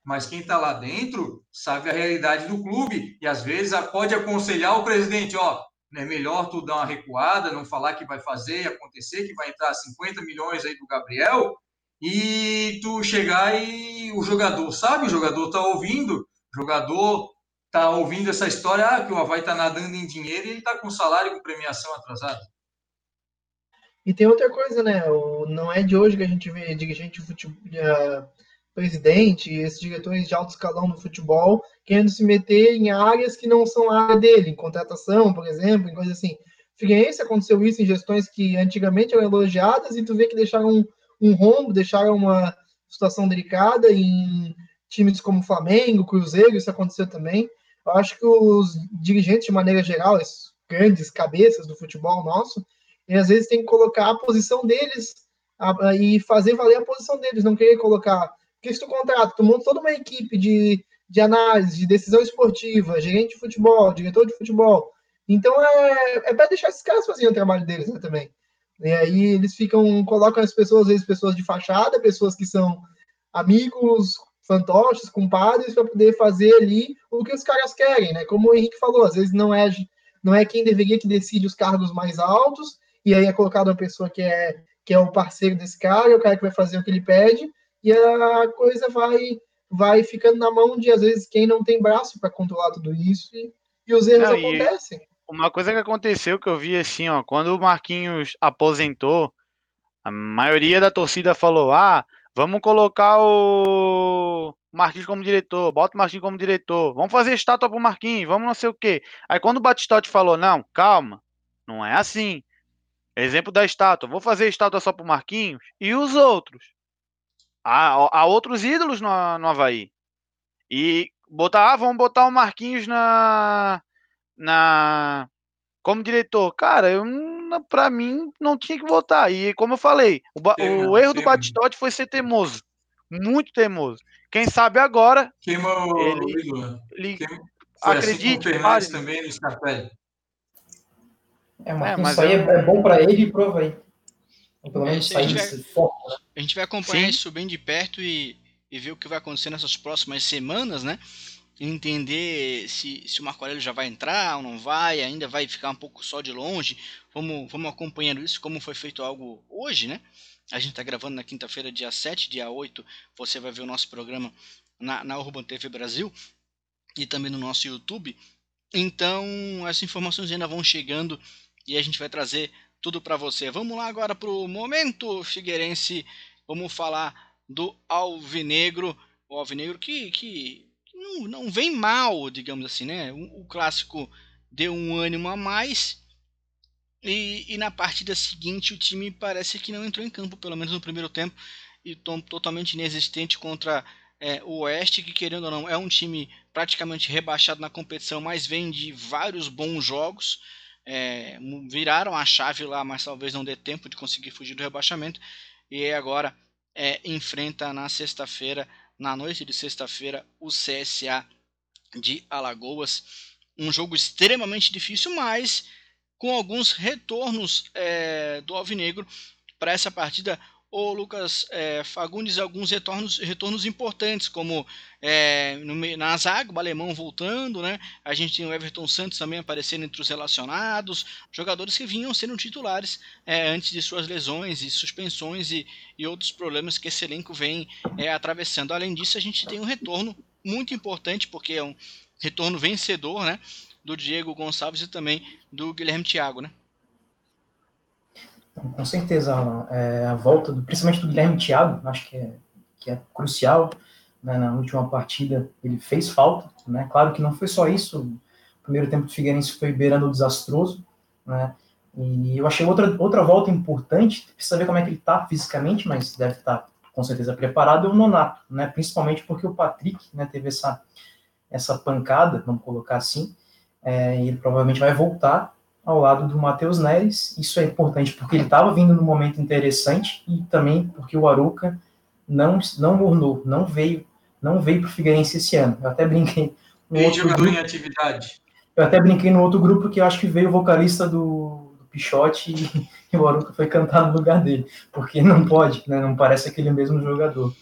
mas quem está lá dentro sabe a realidade do clube e às vezes pode aconselhar o presidente, ó, é melhor tu dar uma recuada, não falar que vai fazer acontecer, que vai entrar 50 milhões aí do Gabriel e tu chegar e o jogador sabe, o jogador tá ouvindo, o jogador tá ouvindo essa história, ah, que o Havaí tá nadando em dinheiro e ele tá com salário com premiação atrasado. E tem outra coisa, né? Não é de hoje que a gente vê dirigente futebol, presidente e esses diretores de alto escalão no futebol querendo se meter em áreas que não são a área dele, em contratação, por exemplo, em coisas assim. Figueirense aconteceu isso em gestões que antigamente eram elogiadas e tu vê que deixaram um, um rombo, deixaram uma situação delicada em times como Flamengo, Cruzeiro, isso aconteceu também. Eu acho que os dirigentes, de maneira geral, esses grandes cabeças do futebol nosso, às vezes têm que colocar a posição deles a, a, e fazer valer a posição deles, não querer colocar porque se tu contrata, tu monta toda uma equipe de, de análise, de decisão esportiva, gerente de futebol, diretor de futebol. Então é, é para deixar esses caras fazerem o trabalho deles né, também. E aí eles ficam, colocam as pessoas, às vezes, pessoas de fachada, pessoas que são amigos, fantoches, compadres, para poder fazer ali o que os caras querem, né? Como o Henrique falou, às vezes não é, não é quem deveria que decide os cargos mais altos, e aí é colocado uma pessoa que é, que é o parceiro desse cara, é o cara que vai fazer o que ele pede, e a coisa vai vai ficando na mão de às vezes quem não tem braço para controlar tudo isso e, e os erros não, acontecem. Uma coisa que aconteceu que eu vi assim, ó, quando o Marquinhos aposentou, a maioria da torcida falou: "Ah, vamos colocar o Marquinhos como diretor, bota o Marquinhos como diretor, vamos fazer estátua pro Marquinhos, vamos não sei o quê". Aí quando o Batistotti falou: "Não, calma, não é assim". Exemplo da estátua, vou fazer estátua só pro Marquinhos e os outros Há, há outros ídolos no, no Havaí. E botar, ah, vamos botar o Marquinhos na, na como diretor. Cara, eu para mim não tinha que votar. E como eu falei, o, o erro do Batistotti foi ser teimoso, muito teimoso. Quem sabe agora Queima o ele, ele Queima. acredite, assim o também no Scarpelli. É, mas, é, mas isso aí é, é bom para ele e prova aí. Pelo menos sair desse foco, né? A gente vai acompanhar Sim. isso bem de perto e, e ver o que vai acontecer nessas próximas semanas, né? Entender se, se o Marco Aurélio já vai entrar ou não vai, ainda vai ficar um pouco só de longe. Vamos, vamos acompanhando isso, como foi feito algo hoje, né? A gente está gravando na quinta-feira, dia 7, dia 8. Você vai ver o nosso programa na, na Urban TV Brasil e também no nosso YouTube. Então, essas informações ainda vão chegando e a gente vai trazer tudo para você. Vamos lá agora para o momento Figueirense. Vamos falar do Alvinegro. O Alvinegro que, que não, não vem mal, digamos assim, né? O, o clássico deu um ânimo a mais. E, e, na partida seguinte o time parece que não entrou em campo, pelo menos no primeiro tempo, e tom, totalmente inexistente contra é, o Oeste, que querendo ou não é um time praticamente rebaixado na competição, mas vem de vários bons jogos é, viraram a chave lá, mas talvez não dê tempo de conseguir fugir do rebaixamento. E agora é, enfrenta na sexta-feira, na noite de sexta-feira, o CSA de Alagoas. Um jogo extremamente difícil, mas com alguns retornos é, do Alvinegro para essa partida o Lucas é, Fagundes alguns retornos, retornos importantes, como é, no, na zaga, o alemão voltando, né? A gente tem o Everton Santos também aparecendo entre os relacionados, jogadores que vinham sendo titulares é, antes de suas lesões e suspensões e, e outros problemas que esse elenco vem é, atravessando. Além disso, a gente tem um retorno muito importante, porque é um retorno vencedor, né? Do Diego Gonçalves e também do Guilherme Thiago, né? Com certeza, Alan. É, a volta, do, principalmente do Guilherme Thiago, acho que é, que é crucial. Né, na última partida, ele fez falta. Né? Claro que não foi só isso. O primeiro tempo do Figueirense foi beirando o desastroso. Né? E eu achei outra, outra volta importante. Precisa ver como é que ele está fisicamente, mas deve estar tá, com certeza preparado. É o Nonato, né? principalmente porque o Patrick né, teve essa, essa pancada, vamos colocar assim. É, e ele provavelmente vai voltar ao lado do Matheus Neres. Isso é importante porque ele estava vindo num momento interessante e também porque o Aruca não não mornou, não veio, não veio para o Figueirense esse ano. Eu até brinquei no outro jogador grupo, em atividade. Eu até brinquei no outro grupo que eu acho que veio o vocalista do, do Pichote e, e, o Aruca foi cantar no lugar dele, porque não pode, né, não parece aquele mesmo jogador.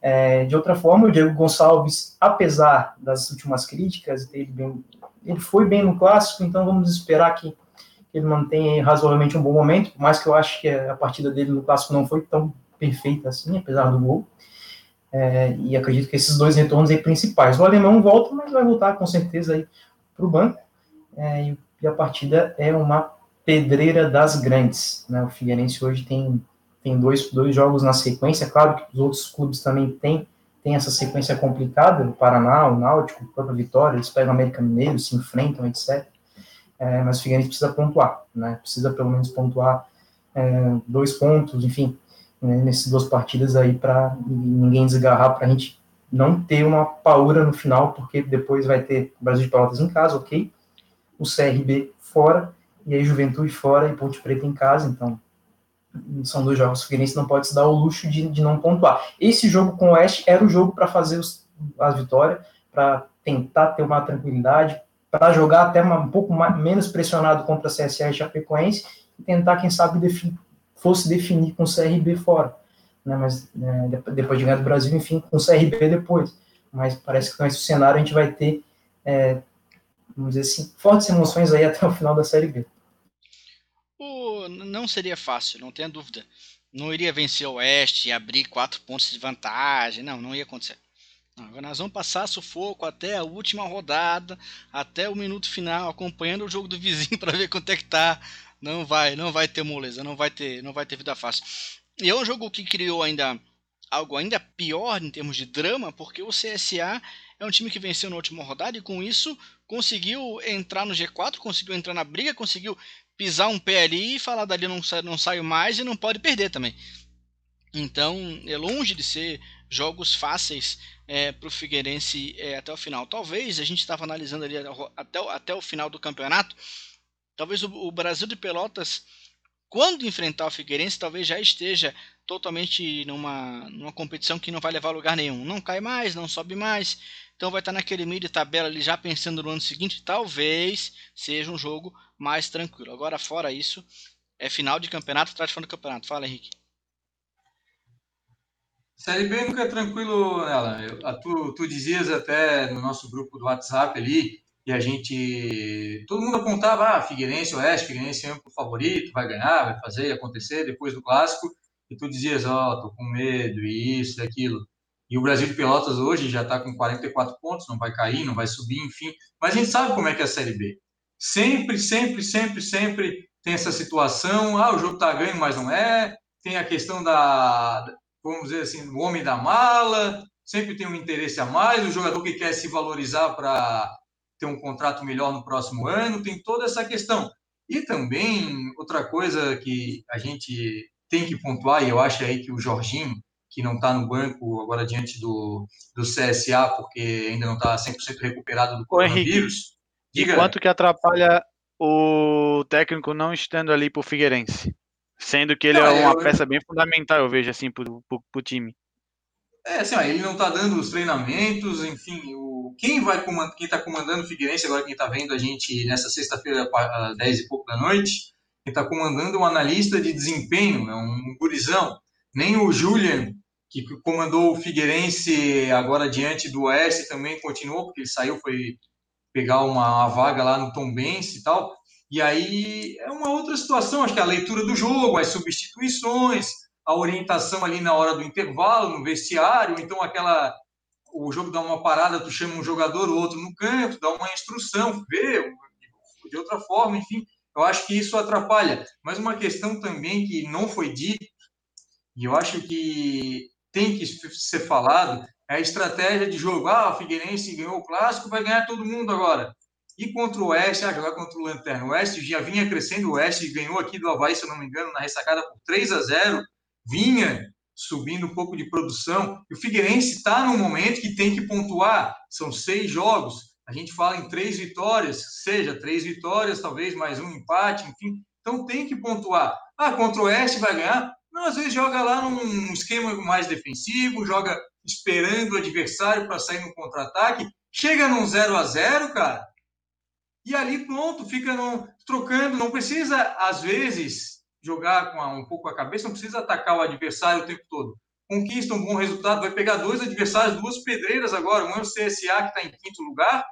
É, de outra forma, o Diego Gonçalves, apesar das últimas críticas, ele, bem, ele foi bem no clássico, então vamos esperar que ele mantém razoavelmente um bom momento, mas que eu acho que a partida dele no clássico não foi tão perfeita assim, apesar do gol. É, e acredito que esses dois retornos aí principais. O alemão volta, mas vai voltar com certeza aí para o banco. É, e a partida é uma pedreira das grandes. Né? O Figueirense hoje tem, tem dois, dois jogos na sequência. Claro que os outros clubes também têm, têm essa sequência complicada. O Paraná, o Náutico, o próprio Vitória, eles pegam o América Mineiro, se enfrentam, etc é, mas o Figueirense precisa pontuar, né? Precisa pelo menos pontuar é, dois pontos, enfim, né, nessas duas partidas aí para ninguém desgarrar, para a gente não ter uma paura no final, porque depois vai ter Brasil de Pelotas em casa, ok? O CRB fora, e aí Juventude fora e Ponte Preta em casa, então são dois jogos. O Figueirense não pode se dar o luxo de, de não pontuar. Esse jogo com o Oeste era o jogo para fazer os, as vitórias, para tentar ter uma tranquilidade, para jogar até uma, um pouco mais, menos pressionado contra a CSA e Chapecoense e tentar, quem sabe, fosse definir com o CRB fora. Né, mas né, depois de ganhar do Brasil, enfim, com o CRB depois. Mas parece que com esse cenário a gente vai ter, é, vamos dizer assim, fortes emoções aí até o final da Série B. O, não seria fácil, não tenha dúvida. Não iria vencer o Oeste e abrir quatro pontos de vantagem. Não, não ia acontecer. Agora nós vamos passar sufoco até a última rodada, até o minuto final, acompanhando o jogo do vizinho para ver quanto é que tá. Não vai, não vai ter moleza, não vai ter, não vai ter vida fácil. E é um jogo que criou ainda algo ainda pior em termos de drama, porque o CSA é um time que venceu na última rodada e com isso conseguiu entrar no G4, conseguiu entrar na briga, conseguiu pisar um pé ali e falar dali não, não saio mais e não pode perder também. Então é longe de ser jogos fáceis é, para o Figueirense é, até o final. Talvez a gente estava analisando ali até, até o final do campeonato. Talvez o, o, Brasil de Pelotas, quando enfrentar o Figueirense, talvez já esteja totalmente numa, numa competição que não vai levar a lugar nenhum. Não cai mais, não sobe mais. Então vai estar naquele meio de tabela ali já pensando no ano seguinte. Talvez seja um jogo mais tranquilo. Agora, fora isso, é final de campeonato atrás de do campeonato. Fala, Henrique. Série B nunca é tranquilo nela. Eu, tu, tu dizias até no nosso grupo do WhatsApp ali, e a gente. Todo mundo apontava, ah, Figueirense, Oeste, Figueirense é o favorito, vai ganhar, vai fazer acontecer depois do clássico. E tu dizias, ó, oh, tô com medo, isso, daquilo. E o Brasil de Pelotas hoje já está com 44 pontos, não vai cair, não vai subir, enfim. Mas a gente sabe como é que é a Série B. Sempre, sempre, sempre, sempre tem essa situação, ah, o jogo tá ganho, mas não é. Tem a questão da, vamos dizer assim, o homem da mala, sempre tem um interesse a mais, o jogador que quer se valorizar para ter um contrato melhor no próximo ano, tem toda essa questão. E também, outra coisa que a gente tem que pontuar, e eu acho aí que o Jorginho, que não está no banco agora diante do, do CSA, porque ainda não está 100% recuperado do coronavírus. Diga. quanto que atrapalha o técnico não estando ali para o Figueirense? Sendo que ele não, é uma eu... peça bem fundamental, eu vejo assim, pro, pro, pro time. É, assim, ó, ele não está dando os treinamentos, enfim, o, quem vai quem está comandando o Figueirense, agora quem está vendo a gente nessa sexta-feira, às 10 e pouco da noite, quem está comandando um analista de desempenho, é um gurizão. Nem o Julian, que comandou o Figueirense agora diante do Oeste, também continuou, porque ele saiu, foi pegar uma, uma vaga lá no Tombense e tal. E aí é uma outra situação, acho que a leitura do jogo, as substituições, a orientação ali na hora do intervalo, no vestiário, então aquela o jogo dá uma parada, tu chama um jogador ou outro no canto, dá uma instrução, vê de outra forma, enfim, eu acho que isso atrapalha. Mas uma questão também que não foi dita, e eu acho que tem que ser falado, é a estratégia de jogo. Ah, o Figueirense ganhou o clássico, vai ganhar todo mundo agora. E contra o Oeste, ah, jogar contra o Lanterna. O Oeste já vinha crescendo, o Oeste ganhou aqui do Havaí, se eu não me engano, na ressacada por 3 a 0 vinha subindo um pouco de produção. E o Figueirense está num momento que tem que pontuar. São seis jogos. A gente fala em três vitórias, seja três vitórias, talvez mais um empate, enfim. Então tem que pontuar. Ah, contra o Oeste vai ganhar? Não, às vezes joga lá num esquema mais defensivo, joga esperando o adversário para sair no contra-ataque. Chega num 0 a 0 cara. E ali pronto, fica no, trocando. Não precisa, às vezes, jogar com a, um pouco a cabeça, não precisa atacar o adversário o tempo todo. Conquista um bom resultado, vai pegar dois adversários, duas pedreiras agora, um é o CSA que está em quinto lugar,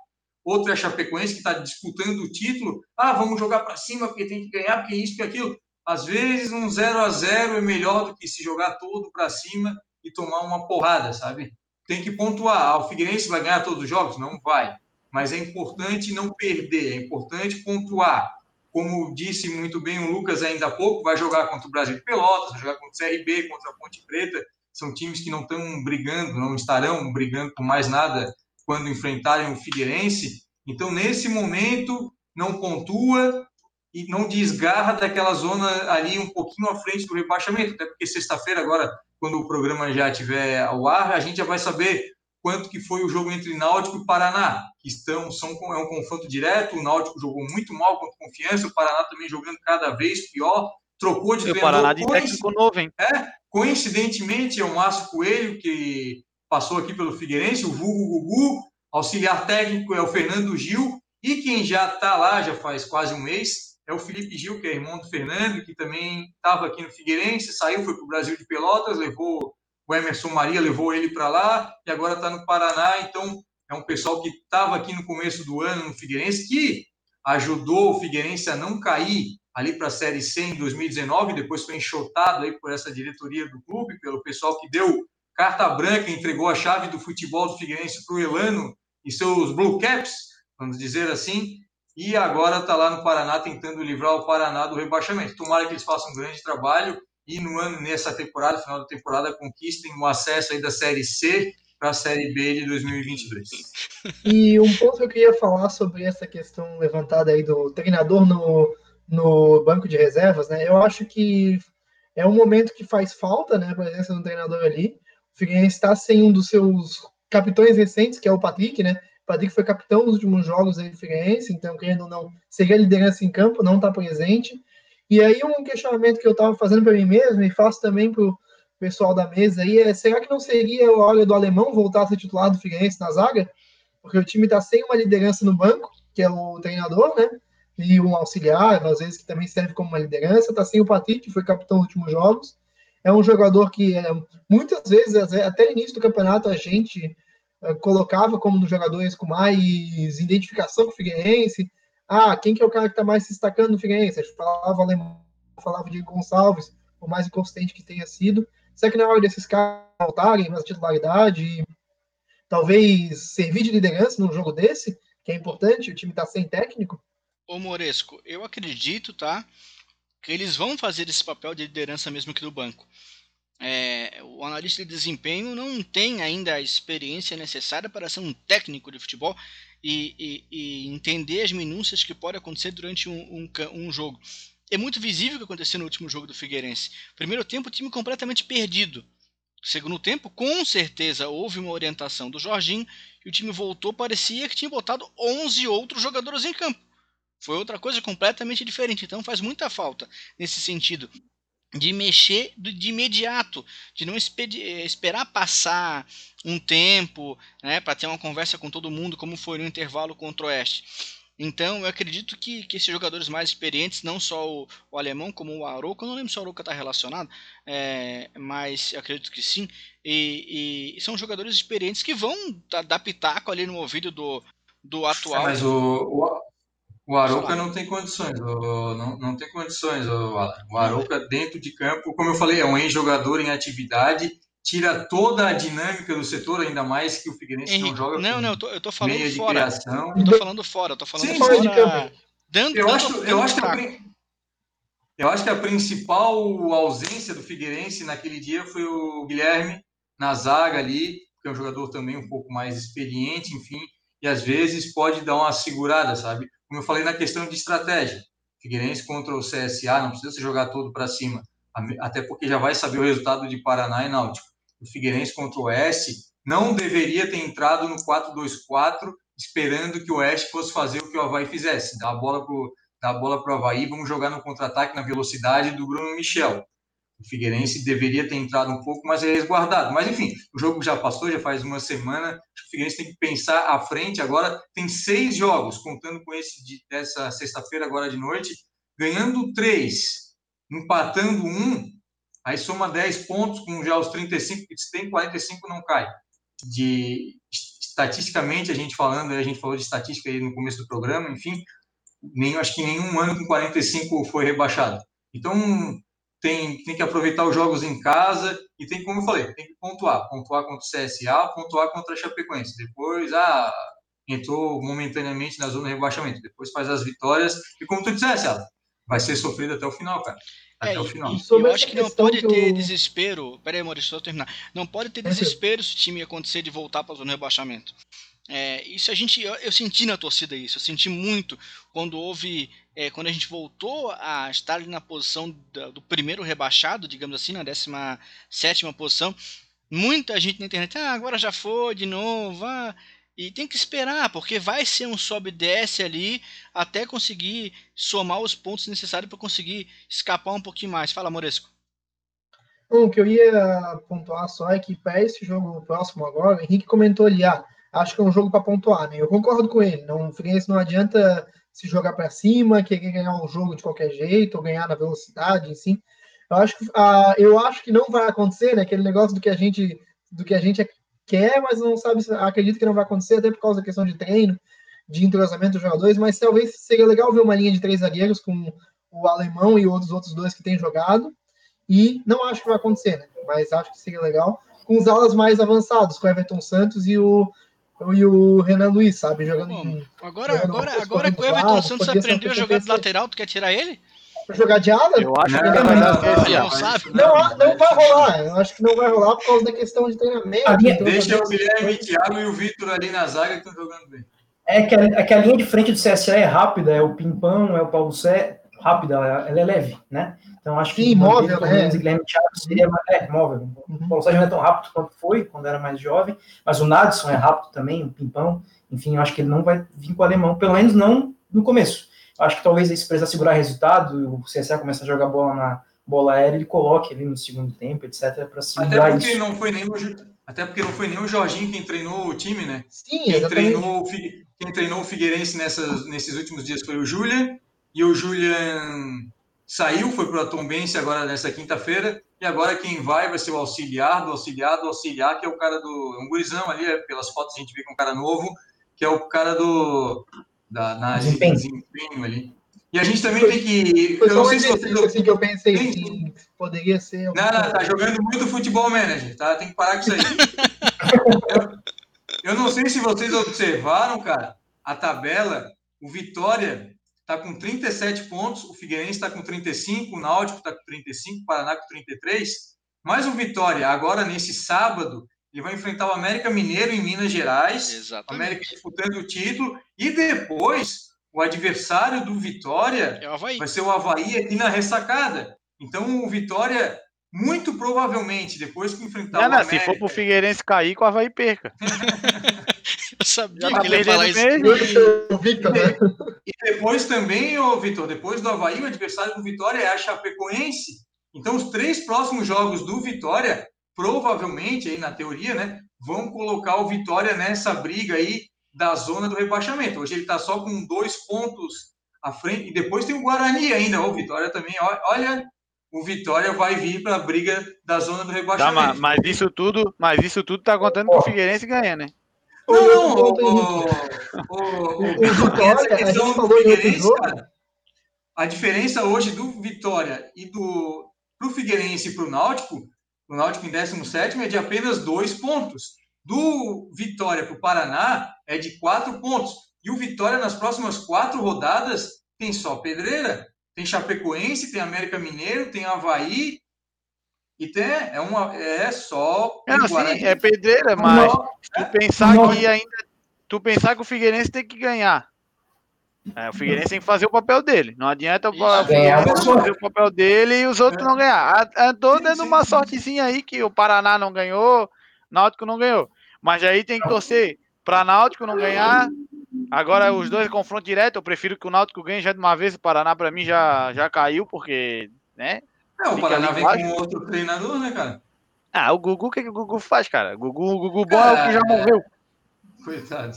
outro é a Chapecoense que está disputando o título. Ah, vamos jogar para cima porque tem que ganhar, porque isso, porque aquilo. Às vezes um 0 a 0 é melhor do que se jogar todo para cima e tomar uma porrada, sabe? Tem que pontuar. Ah, o Figueirense vai ganhar todos os jogos? Não vai. Mas é importante não perder, é importante pontuar como disse muito bem o Lucas ainda há pouco, vai jogar contra o Brasil de Pelotas, vai jogar contra o CRB, contra a Ponte Preta. São times que não estão brigando, não estarão brigando por mais nada quando enfrentarem o Figueirense. Então, nesse momento, não pontua e não desgarra daquela zona ali um pouquinho à frente do rebaixamento. Até porque sexta-feira, agora, quando o programa já estiver ao ar, a gente já vai saber quanto que foi o jogo entre Náutico e Paraná, que estão, são, é um confronto direto, o Náutico jogou muito mal contra Confiança, o Paraná também jogando cada vez pior, trocou de e treinador. O Paraná de técnico novo, hein? É, coincidentemente é o Márcio Coelho, que passou aqui pelo Figueirense, o vulgo Gugu, auxiliar técnico é o Fernando Gil, e quem já está lá, já faz quase um mês, é o Felipe Gil, que é irmão do Fernando, que também estava aqui no Figueirense, saiu, foi para o Brasil de Pelotas, levou o Emerson Maria levou ele para lá e agora está no Paraná. Então, é um pessoal que estava aqui no começo do ano no Figueirense, que ajudou o Figueirense a não cair ali para a Série C em 2019, depois foi enxotado aí por essa diretoria do clube, pelo pessoal que deu carta branca, entregou a chave do futebol do Figueirense para o Elano e seus Blue Caps, vamos dizer assim, e agora está lá no Paraná tentando livrar o Paraná do rebaixamento. Tomara que eles façam um grande trabalho e no ano, nessa temporada, final da temporada, conquistem o acesso aí da Série C para a Série B de 2022. E um ponto que eu queria falar sobre essa questão levantada aí do treinador no, no banco de reservas, né? Eu acho que é um momento que faz falta, né, a presença do treinador ali. O Figueirense está sem um dos seus capitões recentes, que é o Patrick, né? O Patrick foi capitão nos últimos jogos aí do Figueirense, então, querendo ou não, seria a liderança em campo, não está presente. E aí um questionamento que eu estava fazendo para mim mesmo e faço também para o pessoal da mesa aí é, será que não seria a hora do alemão voltar a ser titular do Figueirense na zaga? Porque o time está sem uma liderança no banco, que é o treinador, né? E um auxiliar, às vezes que também serve como uma liderança. Está sem o Patrick, que foi capitão dos últimos jogos. É um jogador que é, muitas vezes, até no início do campeonato, a gente é, colocava como um dos jogadores com mais identificação com o Figueirense, ah, quem que é o cara que está mais se destacando no Figueirense? A gente falava alemão, falava de Gonçalves, por mais inconsistente que tenha sido. Será que na hora desses caras voltarem na titularidade e talvez servir de liderança num jogo desse, que é importante, o time está sem técnico? Ô Moresco, eu acredito, tá? Que eles vão fazer esse papel de liderança mesmo que do banco. É, o analista de desempenho não tem ainda a experiência necessária para ser um técnico de futebol e, e, e entender as minúcias que podem acontecer durante um, um, um, jogo. É muito visível o que aconteceu no último jogo do Figueirense. Primeiro tempo, o time completamente perdido. Segundo tempo, com certeza houve uma orientação do Jorginho e o time voltou, parecia que tinha botado 11 outros jogadores em campo. Foi outra coisa completamente diferente, então faz muita falta nesse sentido de mexer de imediato, de não esperar passar um tempo, né, para ter uma conversa com todo mundo, como foi no intervalo contra o Oeste. Então, eu acredito que, que esses jogadores mais experientes, não só o, o alemão, como o Arouca, eu não lembro se o Arouca está relacionado, é, mas acredito que sim, e, e, são jogadores experientes que vão dar pitaco ali no ouvido do, do atual. É, mas o, o, o Arouca não tem condições, não, não tem condições, o, o Arouca dentro de campo, como eu falei, é um ex-jogador em atividade, tira toda a dinâmica do setor, ainda mais que o Figueirense Henrique, não joga não, não, eu tô, eu tô falando meia fora. de criação. Eu tô falando fora, eu tô falando Sim, fora. Dando, eu, dando, acho, dando eu, acho que a, eu acho que a principal ausência do Figueirense naquele dia foi o Guilherme na zaga ali, que é um jogador também um pouco mais experiente, enfim, e às vezes pode dar uma segurada, sabe? Como eu falei na questão de estratégia. Figueirense contra o CSA, não precisa se jogar todo para cima, até porque já vai saber o resultado de Paraná e Náutico o Figueirense contra o Oeste, não deveria ter entrado no 4-2-4 esperando que o Oeste fosse fazer o que o Havaí fizesse, dar a bola para o Havaí, vamos jogar no contra-ataque na velocidade do Bruno Michel. O Figueirense deveria ter entrado um pouco mais resguardado. Mas, enfim, o jogo já passou, já faz uma semana. O Figueirense tem que pensar à frente. Agora tem seis jogos, contando com esse de, dessa sexta-feira, agora de noite, ganhando três, empatando um, Aí soma 10 pontos com já os 35, que se tem 45 não cai. De estatisticamente a gente falando, a gente falou de estatística aí no começo do programa, enfim, nem acho que nenhum ano com 45 foi rebaixado. Então tem, tem que aproveitar os jogos em casa e tem, como eu falei, tem que pontuar, pontuar contra o CSA, pontuar contra a Chapecoense. Depois, ah, entrou momentaneamente na zona de rebaixamento. Depois faz as vitórias e como tu disseste, vai ser sofrido até o final, cara. Até é, o final. eu acho que não pode ter eu... desespero. Pera aí, Maurício, só terminar. Não pode ter desespero se o time acontecer de voltar para o zona de rebaixamento. É, isso a gente, eu, eu, senti na torcida isso, eu senti muito quando houve, é, quando a gente voltou a estar na posição do, do primeiro rebaixado, digamos assim, na 17 posição. Muita gente na internet, ah, agora já foi de novo, ah, e tem que esperar, porque vai ser um sobe e desce ali até conseguir somar os pontos necessários para conseguir escapar um pouquinho mais. Fala, Moresco. o que eu ia pontuar só é que para esse jogo próximo agora, o Henrique comentou ali, ah, acho que é um jogo para pontuar, né? Eu concordo com ele. Não, o não adianta se jogar para cima, querer ganhar o um jogo de qualquer jeito, ou ganhar na velocidade, assim. Eu acho que, ah, eu acho que não vai acontecer, né? Aquele negócio do que a gente do que a gente quer, mas não sabe, acredita que não vai acontecer, até por causa da questão de treino, de entrosamento dos jogadores, mas talvez seria legal ver uma linha de três zagueiros com o alemão e outros outros dois que têm jogado, e não acho que vai acontecer, né? mas acho que seria legal, com os alas mais avançados, com o Everton Santos e o, e o Renan Luiz, sabe? Jogando Bom, agora, jogando agora, agora que o Everton lados, Santos aprendeu a jogar de lateral, tu quer tirar ele? jogar de ala? Eu acho que não, não, não, sabe. Não, não vai rolar. Eu acho que não vai rolar por causa da questão de treinamento. Então, deixa o Guilherme, Thiago e o Vitor ali na zaga que estão jogando bem. É que, a, é que a linha de frente do CSA é rápida, é o Pimpão, é o Paulo Sé, rápida, ela é leve, né? Então acho que Sim, móvel, né? Guilherme Thiago seria é, móvel. Uhum. O Paulo Sérgio não é tão rápido quanto foi quando era mais jovem, mas o Nadson é rápido também, o Pimpão. Enfim, eu acho que ele não vai vir com o alemão, pelo menos não no começo. Acho que talvez se precisar segurar resultado, o CSA começa a jogar bola na bola aérea, ele coloque ali no segundo tempo, etc, para segurar até porque isso. Não foi nem o, até porque não foi nem o Jorginho quem treinou o time, né? Sim, quem treinou, quem treinou o Figueirense nessas, nesses últimos dias foi o Julian, e o Julian saiu, foi para o Tombense agora nessa quinta-feira, e agora quem vai vai ser o auxiliar do auxiliar do auxiliar, que é o cara do. É um gurizão ali, é, pelas fotos a gente vê que é um cara novo, que é o cara do da análise desempenho. de desempenho ali. E a gente também foi, tem que. Eu não sei se vocês. Assim que eu pensei tem... que poderia ser. Não, não, tá jogando muito futebol manager, tá? Tem que parar com isso aí. eu, eu não sei se vocês observaram, cara, a tabela. O Vitória está com 37 pontos, o Figueirense está com 35, o Náutico está com 35, o Paraná com 33. Mas o Vitória, agora nesse sábado, ele vai enfrentar o América Mineiro em Minas Gerais. Exatamente. O América disputando o título. E depois, o adversário do Vitória é vai ser o Havaí aqui na ressacada. Então, o Vitória, muito provavelmente, depois que enfrentar não, o América... Se for pro Figueirense cair, o Havaí perca. Eu sabia Já que ele ia falar isso. Mesmo. E depois também, ô Vitor, depois do Havaí, o adversário do Vitória é a Chapecoense. Então, os três próximos jogos do Vitória, provavelmente, aí na teoria, né, vão colocar o Vitória nessa briga aí da zona do rebaixamento. Hoje ele está só com dois pontos à frente, e depois tem o Guarani ainda, o Vitória também. Olha, o Vitória vai vir para a briga da zona do rebaixamento. Tá, mas, mas, isso tudo, mas isso tudo tá contando com o Figueirense ganha, né? Não, não, o, o, o, o Vitória, a gente falou Figueirense, cara, a diferença hoje do Vitória e do pro Figueirense e pro Náutico, o Náutico em 17 é de apenas dois pontos. Do Vitória para o Paraná é de quatro pontos. E o Vitória, nas próximas quatro rodadas, tem só pedreira. Tem Chapecoense, tem América Mineiro, tem Havaí. E tem, é, uma, é só. É, assim, é pedreira, mas não, tu pensar não. que ainda. Tu pensar que o Figueirense tem que ganhar. É, o Figueirense tem que fazer o papel dele. Não adianta o Figueirense fazer o papel dele e os outros é. não ganhar. Estou dando uma sortezinha aí que o Paraná não ganhou, Náutico não ganhou. Mas aí tem que torcer para Náutico não ganhar. Agora os dois confronto direto, eu prefiro que o Náutico ganhe já de uma vez. O Paraná para mim já, já caiu, porque, né? É, o Paraná vem com outro treinador, né, cara? Ah, o Gugu, o que, que o Gugu faz, cara? O Gugu, o Gugu bom é o que já morreu. Coitado.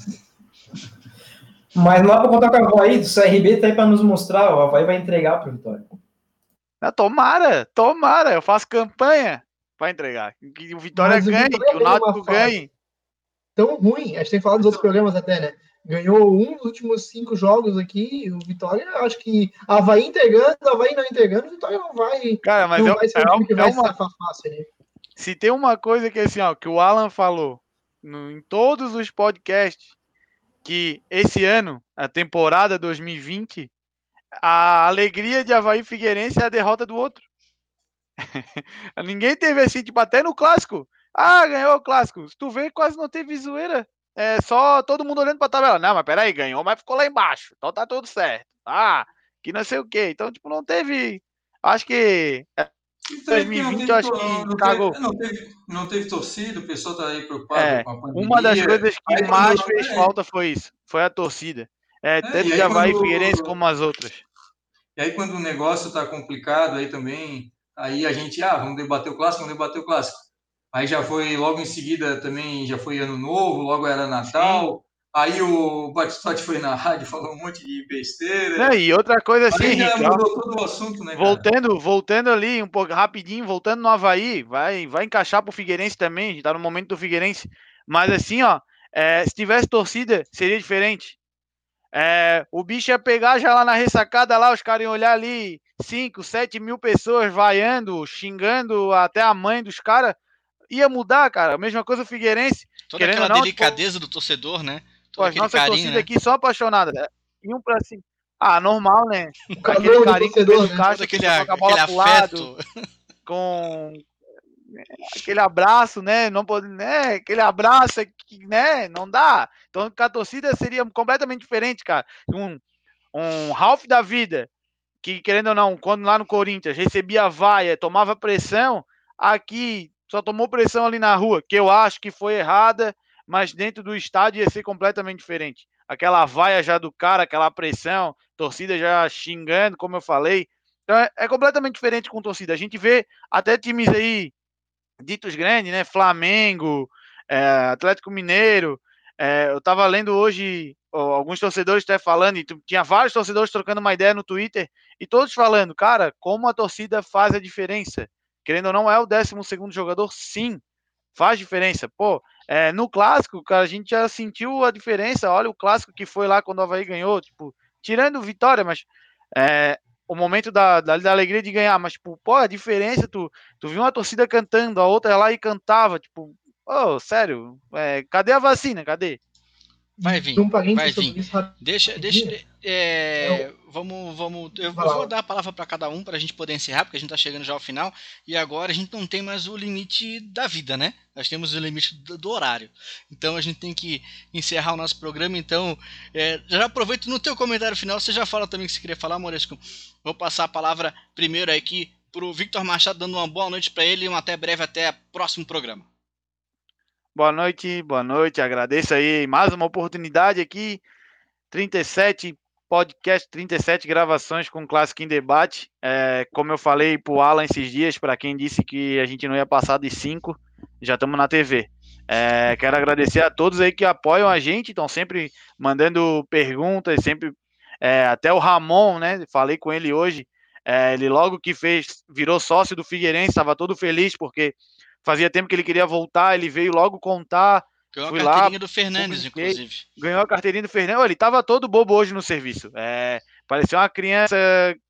Mas não dá pra contar com o Havaí, o CRB tá aí pra nos mostrar, o Havaí vai entregar pro Vitória. Ah, tomara, tomara, eu faço campanha pra entregar. Que o Vitória Mas ganhe, o Vitória que o Náutico ganhe. Tão ruim, a gente tem falado dos outros programas até, né? Ganhou um dos últimos cinco jogos aqui, o Vitória, acho que Havaí entregando, Havaí não entregando, o Vitória não vai. Cara, mas não eu, vai ser é, que é vai uma... fácil, né? Se tem uma coisa que assim, ó, que o Alan falou no, em todos os podcasts, que esse ano, a temporada 2020, a alegria de Havaí Figueirense é a derrota do outro. Ninguém teve assim, tipo, até no clássico. Ah, ganhou o clássico. Se tu vê, quase não teve zoeira. É só todo mundo olhando pra tabela. Não, mas peraí, ganhou, mas ficou lá embaixo. Então tá tudo certo. Ah, que não sei o quê. Então, tipo, não teve. Acho que é, 2020 eu acho que não cagou. Teve, não, teve, não teve torcida, o pessoal tá aí preocupado é, com a pandemia. Uma das coisas que aí, mais fez falta foi isso, foi a torcida. É, é tanto de Havaí quando, Figueirense como as outras. E aí quando o negócio tá complicado aí também, aí a gente, ah, vamos debater o clássico, vamos debater o clássico. Aí já foi, logo em seguida também, já foi ano novo, logo era Natal. Sim. Aí o Batistotti foi na rádio, falou um monte de besteira. Não, e outra coisa assim, Henrique, mudou todo o assunto, né, voltando, voltando ali um pouco rapidinho, voltando no Havaí, vai, vai encaixar pro Figueirense também, a gente tá no momento do Figueirense. Mas assim, ó, é, se tivesse torcida, seria diferente. É, o bicho ia pegar já lá na ressacada lá, os caras iam olhar ali 5, 7 mil pessoas vaiando, xingando até a mãe dos caras. Ia mudar, cara. A mesma coisa o Figueirense. Toda aquela não, delicadeza tipo, do torcedor, né? Pô, as nossas torcidas né? aqui são apaixonadas. Né? Iam pra cima. Ah, normal, né? Com aquele carinho torcedor, né? caixa, aquele, aquele afeto. Lado, com aquele abraço, né? Não pode, né? Aquele abraço que, né? Não dá. Então, com a torcida seria completamente diferente, cara. Um, um Ralph da vida, que querendo ou não, quando lá no Corinthians recebia vaia, tomava pressão, aqui só tomou pressão ali na rua, que eu acho que foi errada mas dentro do estádio ia ser completamente diferente. Aquela vaia já do cara, aquela pressão, torcida já xingando, como eu falei. Então é, é completamente diferente com torcida. A gente vê até times aí ditos grandes, né? Flamengo, é, Atlético Mineiro. É, eu estava lendo hoje alguns torcedores até falando, e tinha vários torcedores trocando uma ideia no Twitter, e todos falando, cara, como a torcida faz a diferença. Querendo ou não, é o 12 segundo jogador, sim, faz diferença. Pô, é, no clássico, cara, a gente já sentiu a diferença. Olha o clássico que foi lá quando o Havaí ganhou, tipo, tirando vitória, mas é, o momento da, da, da, alegria de ganhar, mas, tipo, pô, a diferença, tu, tu viu uma torcida cantando, a outra lá e cantava, tipo, oh, sério, é, cadê a vacina? Cadê? Vai vir, um vai vir. Deixa, deixa, é, vamos, vamos. Eu vou dar a palavra para cada um para a gente poder encerrar, porque a gente está chegando já ao final e agora a gente não tem mais o limite da vida, né? Nós temos o limite do, do horário. Então a gente tem que encerrar o nosso programa. Então, é, já aproveito no teu comentário final. Você já fala também que você queria falar, Moresco. Vou passar a palavra primeiro aqui para o Victor Machado, dando uma boa noite para ele e um até breve, até o próximo programa. Boa noite, boa noite. Agradeço aí mais uma oportunidade aqui. 37 podcast 37 gravações com Clássico em Debate. É, como eu falei pro Alan esses dias, para quem disse que a gente não ia passar de 5, já estamos na TV. É, quero agradecer a todos aí que apoiam a gente, estão sempre mandando perguntas, sempre. É, até o Ramon, né? Falei com ele hoje. É, ele logo que fez, virou sócio do Figueirense, estava todo feliz porque fazia tempo que ele queria voltar, ele veio logo contar. Ganhou a carteirinha lá, do Fernandes, publiquei, inclusive. Ganhou a carteirinha do Fernandes. Ele estava todo bobo hoje no serviço. É, parecia uma criança,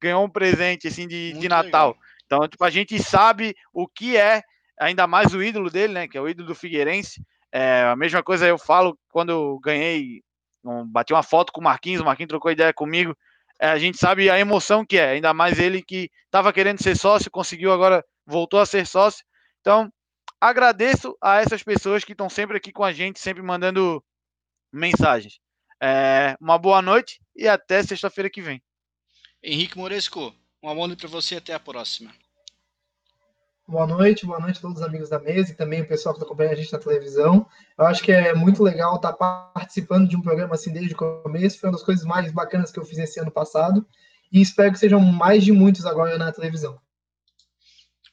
ganhou um presente assim de, de Natal. Legal. Então, tipo, a gente sabe o que é ainda mais o ídolo dele, né? Que é o ídolo do Figueirense. É, a mesma coisa eu falo quando eu ganhei, um, bati uma foto com o Marquinhos, o Marquinhos trocou ideia comigo. É, a gente sabe a emoção que é, ainda mais ele que estava querendo ser sócio, conseguiu agora, voltou a ser sócio. Então, agradeço a essas pessoas que estão sempre aqui com a gente, sempre mandando mensagens. É, uma boa noite e até sexta-feira que vem. Henrique Moresco, uma boa noite para você até a próxima. Boa noite, boa noite a todos os amigos da mesa e também o pessoal que está acompanhando a gente na televisão. Eu acho que é muito legal estar tá participando de um programa assim desde o começo. Foi uma das coisas mais bacanas que eu fiz esse ano passado. E espero que sejam mais de muitos agora na televisão.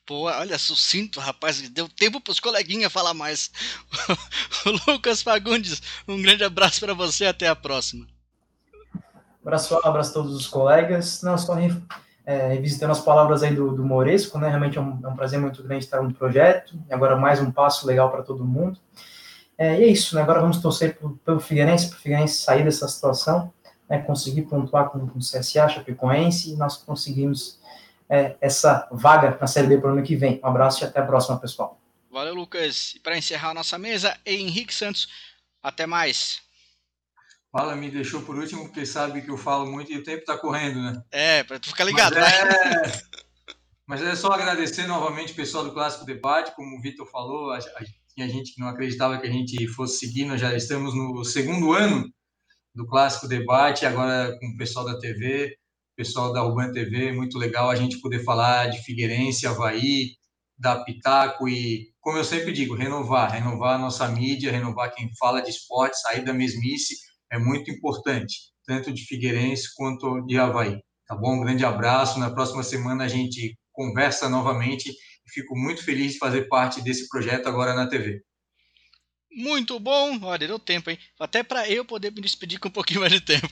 Pô, olha, sucinto, rapaz. Deu tempo para os coleguinhas falar mais. Lucas Fagundes, um grande abraço para você. Até a próxima. Abraço, abraço a todos os colegas. Não, só é, revisitando as palavras aí do, do Moresco, né? Realmente é um, é um, prazer muito grande estar no projeto. E agora mais um passo legal para todo mundo. É, e é isso, né? Agora vamos torcer pro, pelo Figueirense, para o Figueirense sair dessa situação, né? conseguir pontuar com, o CSA, Chapecoense, e nós conseguimos é, essa vaga na Série B para o ano que vem. Um abraço e até a próxima, pessoal. Valeu, Lucas. E para encerrar a nossa mesa, Henrique Santos. Até mais. Fala, me deixou por último, porque sabe que eu falo muito e o tempo está correndo, né? É, para tu ficar ligado. Mas é... Mas é só agradecer novamente o pessoal do Clássico Debate, como o Vitor falou, a, a, tinha gente que não acreditava que a gente fosse seguir, nós já estamos no segundo ano do Clássico Debate, agora com o pessoal da TV, pessoal da Urban TV, muito legal a gente poder falar de Figueirense, Havaí, da Pitaco e, como eu sempre digo, renovar, renovar a nossa mídia, renovar quem fala de esporte, sair da mesmice, é muito importante, tanto de Figueirense quanto de Havaí. Tá bom? Um grande abraço. Na próxima semana a gente conversa novamente e fico muito feliz de fazer parte desse projeto agora na TV. Muito bom. Olha, deu tempo, hein? Até para eu poder me despedir com um pouquinho mais de tempo.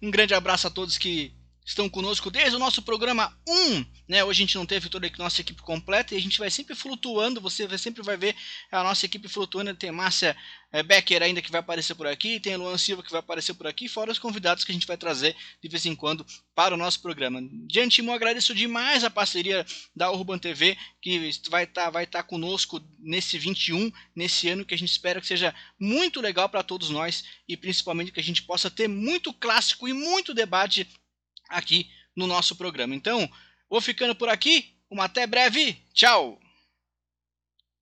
Um grande abraço a todos que estão conosco desde o nosso programa 1. Né? Hoje a gente não teve toda a nossa equipe completa e a gente vai sempre flutuando. Você sempre vai ver a nossa equipe flutuando. Tem Márcia é, Becker ainda que vai aparecer por aqui, tem Luan Silva que vai aparecer por aqui, fora os convidados que a gente vai trazer de vez em quando para o nosso programa. De antemão, agradeço demais a parceria da Urban TV, que vai estar tá, vai tá conosco nesse 21, nesse ano que a gente espera que seja muito legal para todos nós e principalmente que a gente possa ter muito clássico e muito debate aqui no nosso programa. Então, vou ficando por aqui. Uma até breve. Tchau!